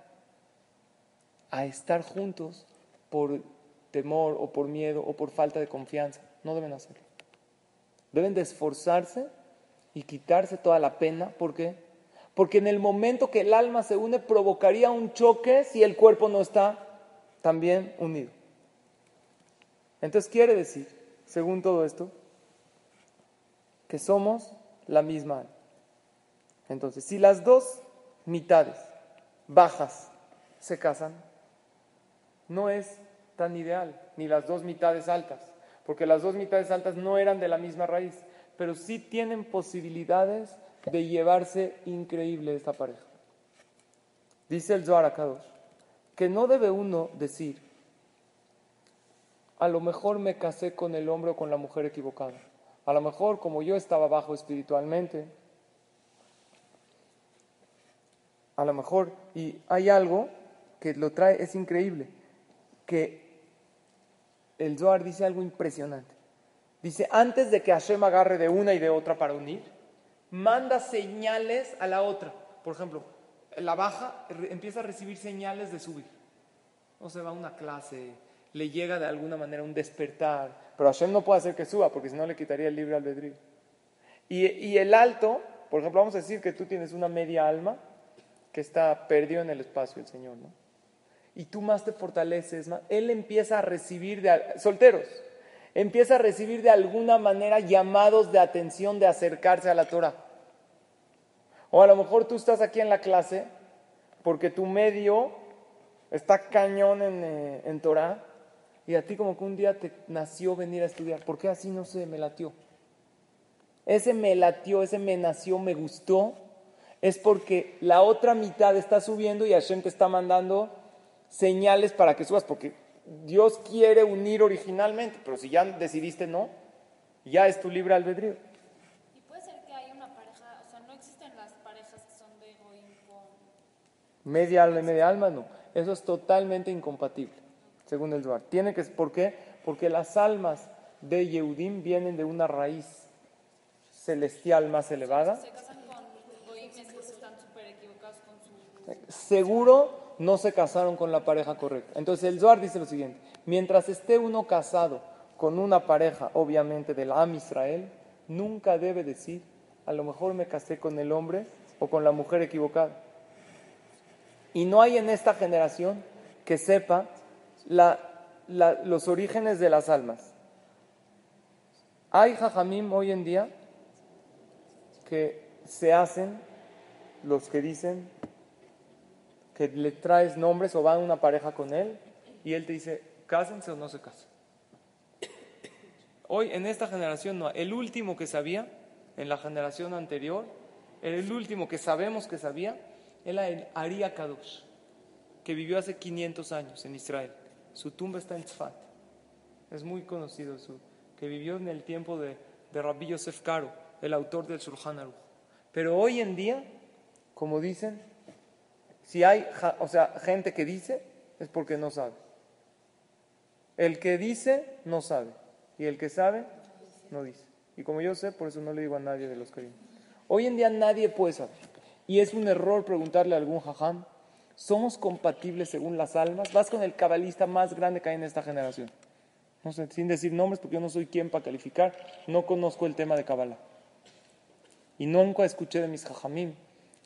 a estar juntos por temor o por miedo o por falta de confianza. No deben hacerlo. Deben de esforzarse y quitarse toda la pena. ¿Por qué? Porque en el momento que el alma se une provocaría un choque si el cuerpo no está también unido. Entonces quiere decir, según todo esto, que somos la misma alma. Entonces, si las dos mitades bajas se casan, no es tan ideal, ni las dos mitades altas, porque las dos mitades altas no eran de la misma raíz, pero sí tienen posibilidades de llevarse increíble esta pareja. Dice el Zohar Akadosh, que no debe uno decir, a lo mejor me casé con el hombre o con la mujer equivocada. A lo mejor como yo estaba bajo espiritualmente, a lo mejor, y hay algo que lo trae, es increíble, que el Zohar dice algo impresionante. Dice, antes de que Hashem agarre de una y de otra para unir, manda señales a la otra. Por ejemplo, la baja empieza a recibir señales de subir. O se va a una clase, le llega de alguna manera un despertar, pero Hashem no puede hacer que suba porque si no le quitaría el libre albedrío. Y, y el alto, por ejemplo, vamos a decir que tú tienes una media alma que está perdido en el espacio, el Señor, ¿no? Y tú más te fortaleces, más. él empieza a recibir, de, solteros, empieza a recibir de alguna manera llamados de atención de acercarse a la Torah. O a lo mejor tú estás aquí en la clase porque tu medio está cañón en, eh, en Torah y a ti como que un día te nació venir a estudiar. ¿Por qué así no se me latió? Ese me latió, ese me nació, me gustó, es porque la otra mitad está subiendo y Hashem te está mandando señales para que subas, porque Dios quiere unir originalmente, pero si ya decidiste no, ya es tu libre albedrío. Y puede ser que hay una pareja, o sea, no existen las parejas que son de Elohim Media alma y media alma, no. Eso es totalmente incompatible, según el Duarte. Tiene que, ¿Por qué? Porque las almas de Yehudim vienen de una raíz celestial más elevada, Se casan con que están súper equivocados con su... seguro no se casaron con la pareja correcta. Entonces el Zohar dice lo siguiente, mientras esté uno casado con una pareja, obviamente del Am Israel, nunca debe decir, a lo mejor me casé con el hombre o con la mujer equivocada. Y no hay en esta generación que sepa los orígenes de las almas. Hay jajamim hoy en día que se hacen los que dicen que le traes nombres o va una pareja con él y él te dice, cásense o no se casen. Hoy en esta generación no, el último que sabía, en la generación anterior, el último que sabemos que sabía, era el Aria Kadosh, que vivió hace 500 años en Israel. Su tumba está en Tzfat. Es muy conocido, su, que vivió en el tiempo de, de Rabbi Yosef Karo, el autor del Shulchan Aruch. Pero hoy en día, como dicen, si hay o sea, gente que dice, es porque no sabe. El que dice, no sabe. Y el que sabe, no dice. Y como yo sé, por eso no le digo a nadie de los vienen. Hoy en día nadie puede saber. Y es un error preguntarle a algún jajam, ¿somos compatibles según las almas? Vas con el cabalista más grande que hay en esta generación. No sé, sin decir nombres, porque yo no soy quien para calificar, no conozco el tema de Kabbalah. Y nunca escuché de mis jajamim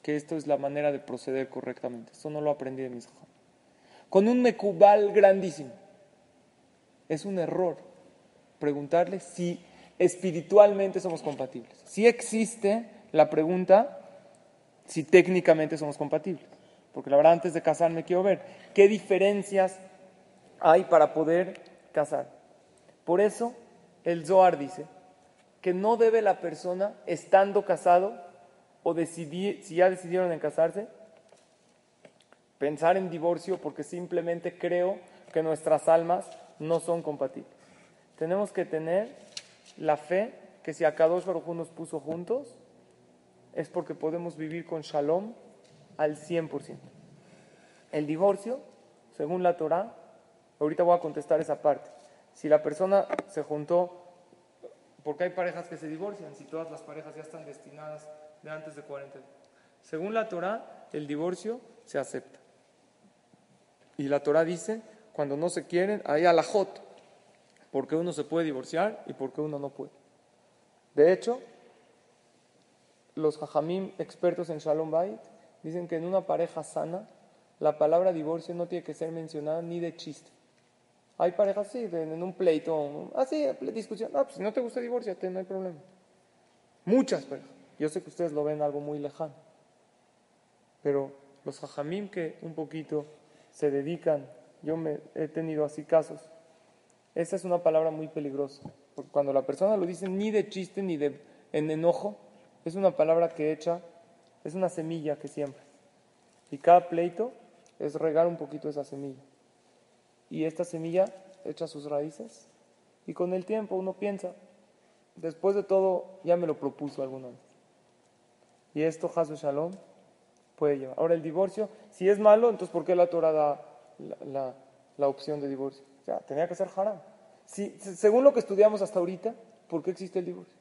que esto es la manera de proceder correctamente. Esto no lo aprendí de mis jajamim. Con un mecubal grandísimo. Es un error preguntarle si espiritualmente somos compatibles. Si existe la pregunta si técnicamente somos compatibles. Porque la verdad, antes de casarme quiero ver qué diferencias hay para poder casar. Por eso el Zohar dice que no debe la persona, estando casado, o decidir, si ya decidieron en casarse, pensar en divorcio porque simplemente creo que nuestras almas no son compatibles. Tenemos que tener la fe que si Akadosh Baruj nos puso juntos, es porque podemos vivir con shalom al 100%. El divorcio, según la Torah, ahorita voy a contestar esa parte. Si la persona se juntó, porque hay parejas que se divorcian, si todas las parejas ya están destinadas de antes de 40 días. Según la Torah, el divorcio se acepta. Y la Torah dice, cuando no se quieren, hay alajot, porque uno se puede divorciar y porque uno no puede. De hecho, los hajamim expertos en Shalom Bait dicen que en una pareja sana la palabra divorcio no tiene que ser mencionada ni de chiste. Hay parejas así, en un pleito, así, discusión. Ah, pues si no te gusta divorciate, no hay problema. Muchas parejas. Yo sé que ustedes lo ven algo muy lejano. Pero los hajamim que un poquito se dedican, yo me he tenido así casos, esa es una palabra muy peligrosa. Porque cuando la persona lo dice ni de chiste ni de en enojo, es una palabra que echa, es una semilla que siembra. Y cada pleito es regar un poquito esa semilla. Y esta semilla echa sus raíces. Y con el tiempo uno piensa, después de todo, ya me lo propuso alguna vez. Y esto, Hasu Shalom, puede llevar. Ahora, el divorcio, si es malo, entonces ¿por qué la Torah da la, la- opción de divorcio? O sea, tenía que ser haram. Si, se- según lo que estudiamos hasta ahorita, ¿por qué existe el divorcio?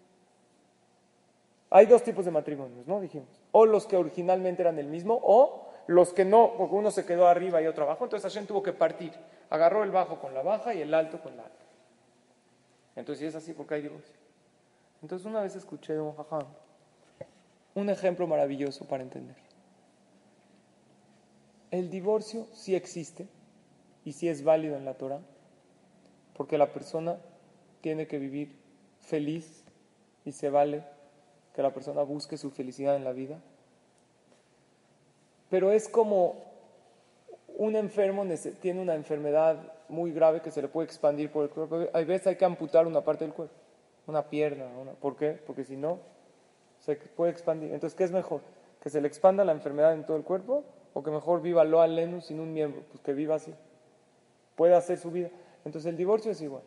Hay dos tipos de matrimonios, ¿no? Dijimos. O los que originalmente eran el mismo, o los que no, porque uno se quedó arriba y otro abajo. Entonces Hashem tuvo que partir. Agarró el bajo con la baja y el alto con la alta. Entonces, si es así, ¿por qué hay divorcio? Entonces, una vez escuché un jajam un ejemplo maravilloso para entender. El divorcio sí existe y sí es válido en la Torah, porque la persona tiene que vivir feliz y se vale que la persona busque su felicidad en la vida. Pero es como un enfermo tiene una enfermedad muy grave que se le puede expandir por el cuerpo. Hay veces hay que amputar una parte del cuerpo, una pierna. Una, ¿Por qué? Porque si no, se puede expandir. Entonces, ¿qué es mejor? ¿Que se le expanda la enfermedad en todo el cuerpo o que mejor viva lo alenu sin un miembro? Pues que viva así. Puede hacer su vida. Entonces, el divorcio es igual.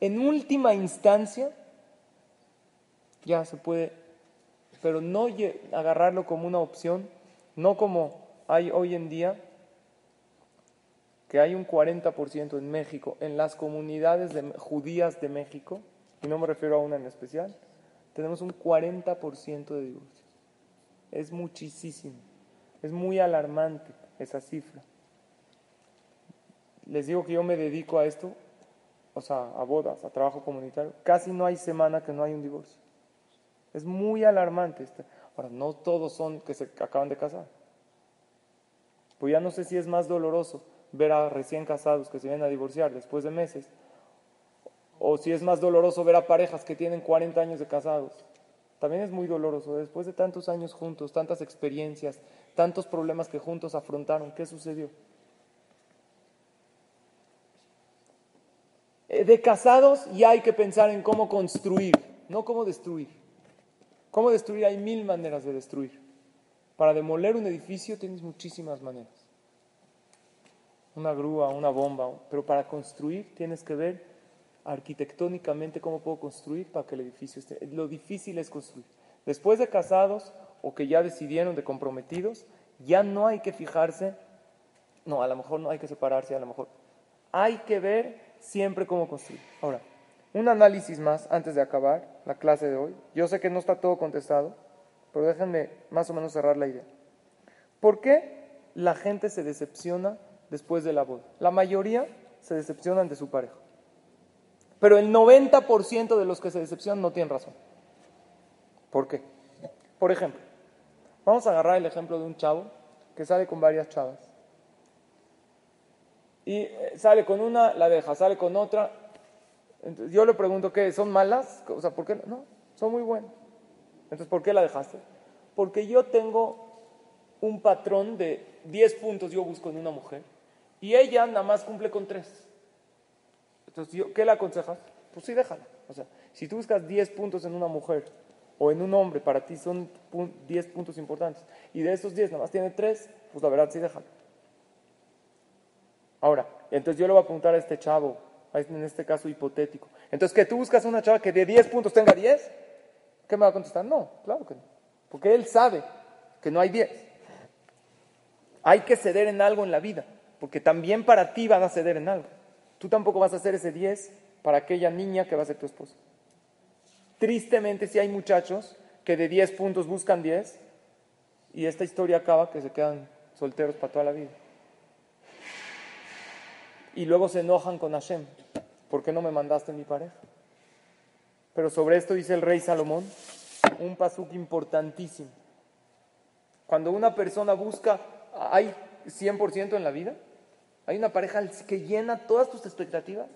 En última instancia, ya se puede, pero no agarrarlo como una opción, no como hay hoy en día que hay un 40% en México, en las comunidades de- judías de México, y no me refiero a una en especial, tenemos un 40% de divorcios. Es muchísimo. Es muy alarmante esa cifra. Les digo que yo me dedico a esto, o sea, a bodas, a trabajo comunitario. Casi no hay semana que no hay un divorcio. Es muy alarmante. esto. Ahora, no todos son que se acaban de casar. Pues ya no sé si es más doloroso ver a recién casados que se vienen a divorciar después de meses, o si es más doloroso ver a parejas que tienen 40 años de casados. También es muy doloroso. Después de tantos años juntos, tantas experiencias, tantos problemas que juntos afrontaron, ¿qué sucedió? Eh, De casados ya hay que pensar en cómo construir, no cómo destruir. ¿Cómo destruir? Hay mil maneras de destruir. Para demoler un edificio tienes muchísimas maneras. Una grúa, una bomba, pero para construir tienes que ver arquitectónicamente cómo puedo construir para que el edificio esté. Lo difícil es construir. Después de casados o que ya decidieron de comprometidos, ya no hay que fijarse, no, a lo mejor no hay que separarse, a lo mejor. Hay que ver siempre cómo construir. Ahora, un análisis más antes de acabar la clase de hoy. Yo sé que no está todo contestado, pero déjenme más o menos cerrar la idea. ¿Por qué la gente se decepciona después de la boda? La mayoría se decepcionan de su pareja. Pero el 90% de los que se decepcionan no tienen razón. ¿Por qué? Por ejemplo, vamos a agarrar el ejemplo de un chavo que sale con varias chavas. Y eh, sale con una, la deja, sale con otra. Entonces, yo le pregunto, ¿qué? ¿Son malas? O sea, ¿por qué? No, son muy buenas. Entonces, ¿por qué la dejaste? Porque yo tengo un patrón de 10 puntos yo busco en una mujer y ella nada más cumple con 3. Entonces, ¿qué le aconsejas? Pues sí, déjala. O sea, si tú buscas 10 puntos en una mujer o en un hombre, para ti son pu- 10 puntos importantes, y de esos 10 nada más tiene 3, pues la verdad sí, déjala. Ahora, entonces yo le voy a preguntar a este chavo, a este- en este caso hipotético. Entonces, que tú buscas una chava que de 10 puntos tenga 10, ¿qué me va a contestar? No, claro que no. Porque él sabe que no hay 10. Hay que ceder en algo en la vida, porque también para ti van a ceder en algo. Tú tampoco vas a hacer ese 10 para aquella niña que va a ser tu esposa. Tristemente, si hay muchachos que de 10 puntos buscan 10 y esta historia acaba que se quedan solteros para toda la vida. Y luego se enojan con Hashem. ¿Por qué no me mandaste mi pareja? Pero sobre esto dice el rey Salomón un pasuk importantísimo. Cuando una persona busca, hay 100% en la vida, hay una pareja que llena todas tus expectativas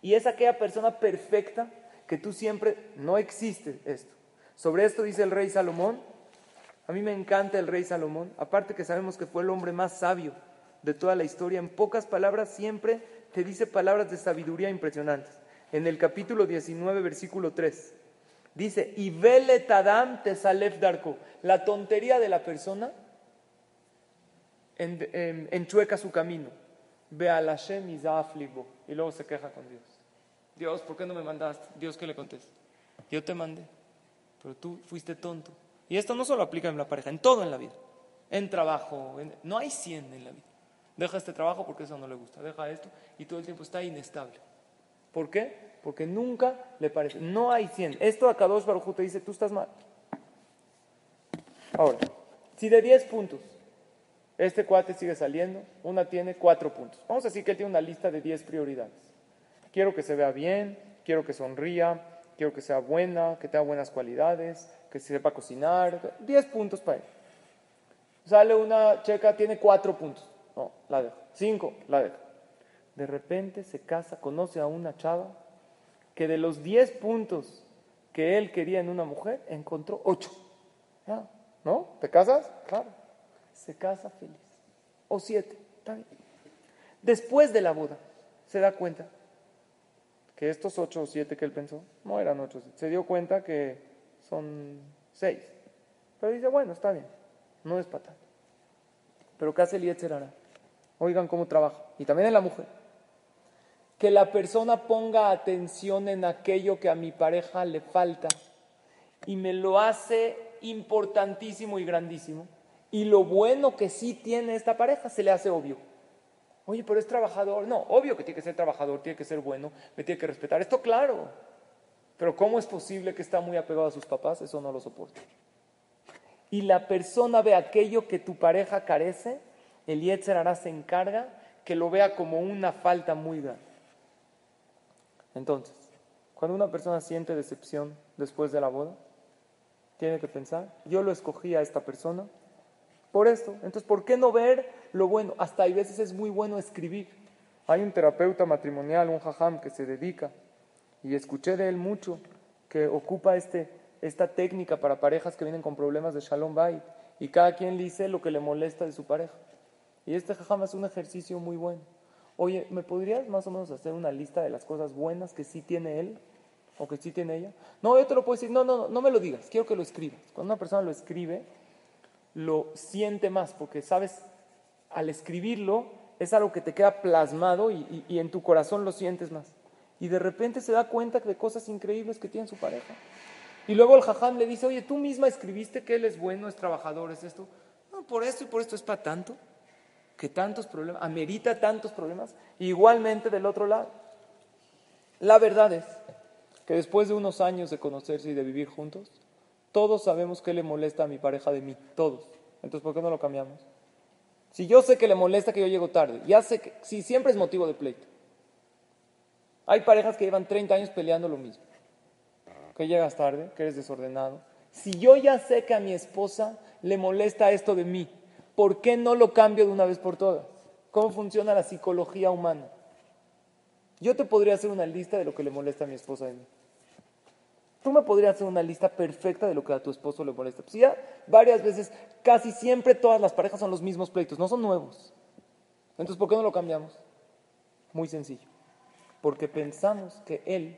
y es aquella persona perfecta que tú siempre, no existe esto. Sobre esto dice el rey Salomón, a mí me encanta el rey Salomón, aparte que sabemos que fue el hombre más sabio de toda la historia, en pocas palabras siempre te dice palabras de sabiduría impresionantes. En el capítulo 19, versículo 3, dice, y vele tadam tesalef darko, la tontería de la persona en- en- enchueca su camino. Al Hashem y luego se queja con Dios. Dios, ¿por qué no me mandaste? Dios, ¿qué le contesta? Yo te mandé, pero tú fuiste tonto. Y esto no solo aplica en la pareja, en todo en la vida. En trabajo, en- no hay 100 en la vida. Deja este trabajo porque eso no le gusta. Deja esto y todo el tiempo está inestable. ¿Por qué? Porque nunca le parece. No hay 100. Esto a Kadosh Baruj te dice, tú estás mal. Ahora, si de 10 puntos este cuate sigue saliendo, una tiene 4 puntos. Vamos a decir que él tiene una lista de 10 prioridades. Quiero que se vea bien, quiero que sonría, quiero que sea buena, que tenga buenas cualidades, que sepa cocinar. 10 puntos para él. Sale una checa, tiene 4 puntos. No, la deja. 5, la deja. De repente se casa, conoce a una chava que de los 10 puntos que él quería en una mujer, encontró 8. Ya, ¿No? ¿Te casas? Claro. Se casa feliz. O 7. Está bien. Después de la boda, se da cuenta que estos 8 o 7 que él pensó, no eran 8 o 7. Se dio cuenta que son 6. Pero dice, bueno, está bien. No es para tanto. Pero ¿qué hace el Yetzer Hara? Oigan cómo trabaja. Y también en la mujer. Que la persona ponga atención en aquello que a mi pareja le falta y me lo hace importantísimo y grandísimo. Y lo bueno que sí tiene esta pareja se le hace obvio. Oye, pero es trabajador. No, obvio que tiene que ser trabajador, tiene que ser bueno, me tiene que respetar. Esto claro. Pero ¿cómo es posible que está muy apegado a sus papás? Eso no lo soporta. Y la persona ve aquello que tu pareja carece, el Yetzer hará se encarga que lo vea como una falta muy grande. Entonces, cuando una persona siente decepción después de la boda, tiene que pensar, yo lo escogí a esta persona por esto. Entonces, ¿por qué no ver lo bueno? Hasta hay veces es muy bueno escribir. Hay un terapeuta matrimonial, un jajam, que se dedica, y escuché de él mucho, que ocupa este, esta técnica para parejas que vienen con problemas de shalom bay, y cada quien le dice lo que le molesta de su pareja. Y este jajam es un ejercicio muy bueno. Oye, ¿me podrías más o menos hacer una lista de las cosas buenas que sí tiene él o que sí tiene ella? No, yo te lo puedo decir, no, no, no, no me lo digas, quiero que lo escribas. Cuando una persona lo escribe, lo siente más, porque sabes, al escribirlo es algo que te queda plasmado y, y en tu corazón lo sientes más. Y de repente se da cuenta de cosas increíbles que tiene su pareja. Y luego el jajam le dice, oye, tú misma escribiste que él es bueno, es trabajador, es esto. No, por esto y por esto es para tanto que tantos problemas, amerita tantos problemas, igualmente del otro lado. La verdad es que después de unos años de conocerse y de vivir juntos, todos sabemos que le molesta a mi pareja de mí, todos. Entonces, ¿por qué no lo cambiamos? Si yo sé que le molesta que yo llego tarde, ya sé que, si siempre es motivo de pleito. Hay parejas que llevan 30 años peleando lo mismo. Que llegas tarde, que eres desordenado. Si yo ya sé que a mi esposa le molesta esto de mí, ¿por qué no lo cambio de una vez por todas? ¿Cómo funciona la psicología humana? Yo te podría hacer una lista de lo que le molesta a mi esposa de mí. Tú me podrías hacer una lista perfecta de lo que a tu esposo le molesta. Pues ya varias veces, casi siempre todas las parejas son los mismos pleitos, no son nuevos. Entonces, ¿por qué no lo cambiamos? Muy sencillo. Porque pensamos que él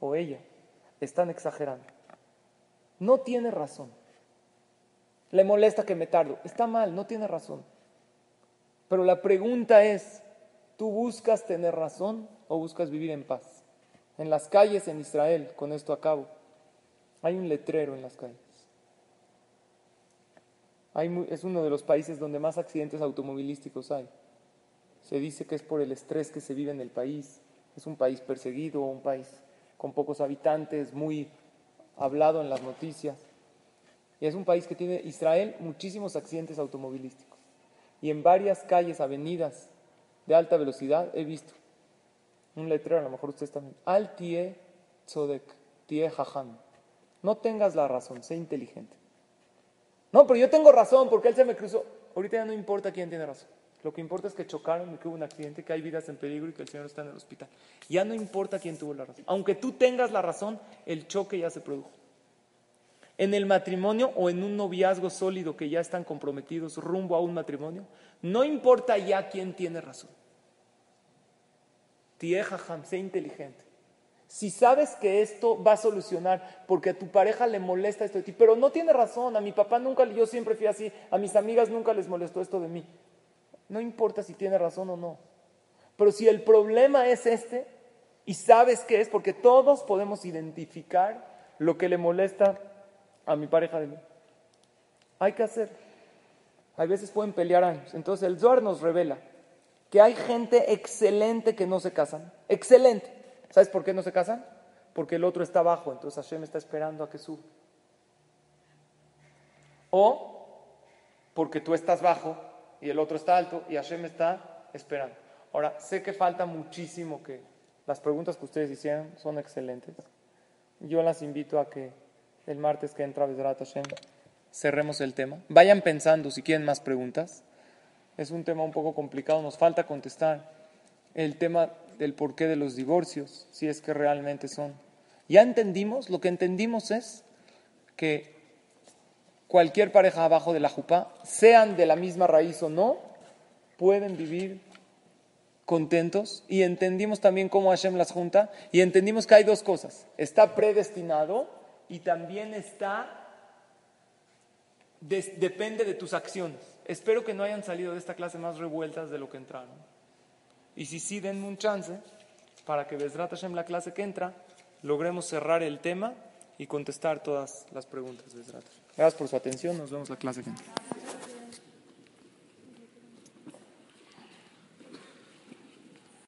o ella están exagerando. No tiene razón. Le molesta que me tardo. Está mal, no tiene razón. Pero la pregunta es, ¿tú buscas tener razón o buscas vivir en paz? En las calles en Israel, con esto acabo, hay un letrero en las calles. es uno de los países donde más accidentes automovilísticos hay. Se dice que es por el estrés que se vive en el país. Es un país perseguido, un país con pocos habitantes, muy hablado en las noticias. Y es un país que tiene, Israel, muchísimos accidentes automovilísticos. Y en varias calles, avenidas de alta velocidad, he visto un letrero, a lo mejor ustedes también, Al tie tzodek, tie jajam. No tengas la razón, sé inteligente. No, pero yo tengo razón porque él se me cruzó. Ahorita ya no importa quién tiene razón. Lo que importa es que chocaron y que hubo un accidente, que hay vidas en peligro y que el Señor está en el hospital. Ya no importa quién tuvo la razón. Aunque tú tengas la razón, el choque ya se produjo en el matrimonio o en un noviazgo sólido que ya están comprometidos rumbo a un matrimonio, no importa ya quién tiene razón. Tiejaham, sé inteligente. Si sabes que esto va a solucionar porque a tu pareja le molesta esto de ti, pero no tiene razón, a mi papá nunca, yo siempre fui así, a mis amigas nunca les molestó esto de mí. No importa si tiene razón o no. Pero si el problema es este y sabes qué es, porque todos podemos identificar lo que le molesta a mi pareja de mí. Hay que hacer. Hay veces pueden pelear años. Entonces el Zohar nos revela que hay gente excelente que no se casan. Excelente. ¿Sabes por qué no se casan? Porque el otro está abajo, entonces Hashem está esperando a que suba. O porque tú estás bajo y el otro está alto y Hashem está esperando. Ahora, sé que falta muchísimo que las preguntas que ustedes hicieron son excelentes. Yo las invito a que el martes que entra Bezrat Hashem, cerremos el tema. Vayan pensando si quieren más preguntas. Es un tema un poco complicado, nos falta contestar el tema del porqué de los divorcios, si es que realmente son. Ya entendimos, lo que entendimos es que cualquier pareja abajo de la jupa, sean de la misma raíz o no, pueden vivir contentos y entendimos también cómo Hashem las junta y entendimos que hay dos cosas. Está predestinado y también está, depende de tus acciones. Espero que no hayan salido de esta clase más revueltas de lo que entraron. Y si sí, denme un chance para que Besrat Hashem, la clase que entra, logremos cerrar el tema y contestar todas las preguntas. Gracias por su atención. Nos vemos la clase que entra.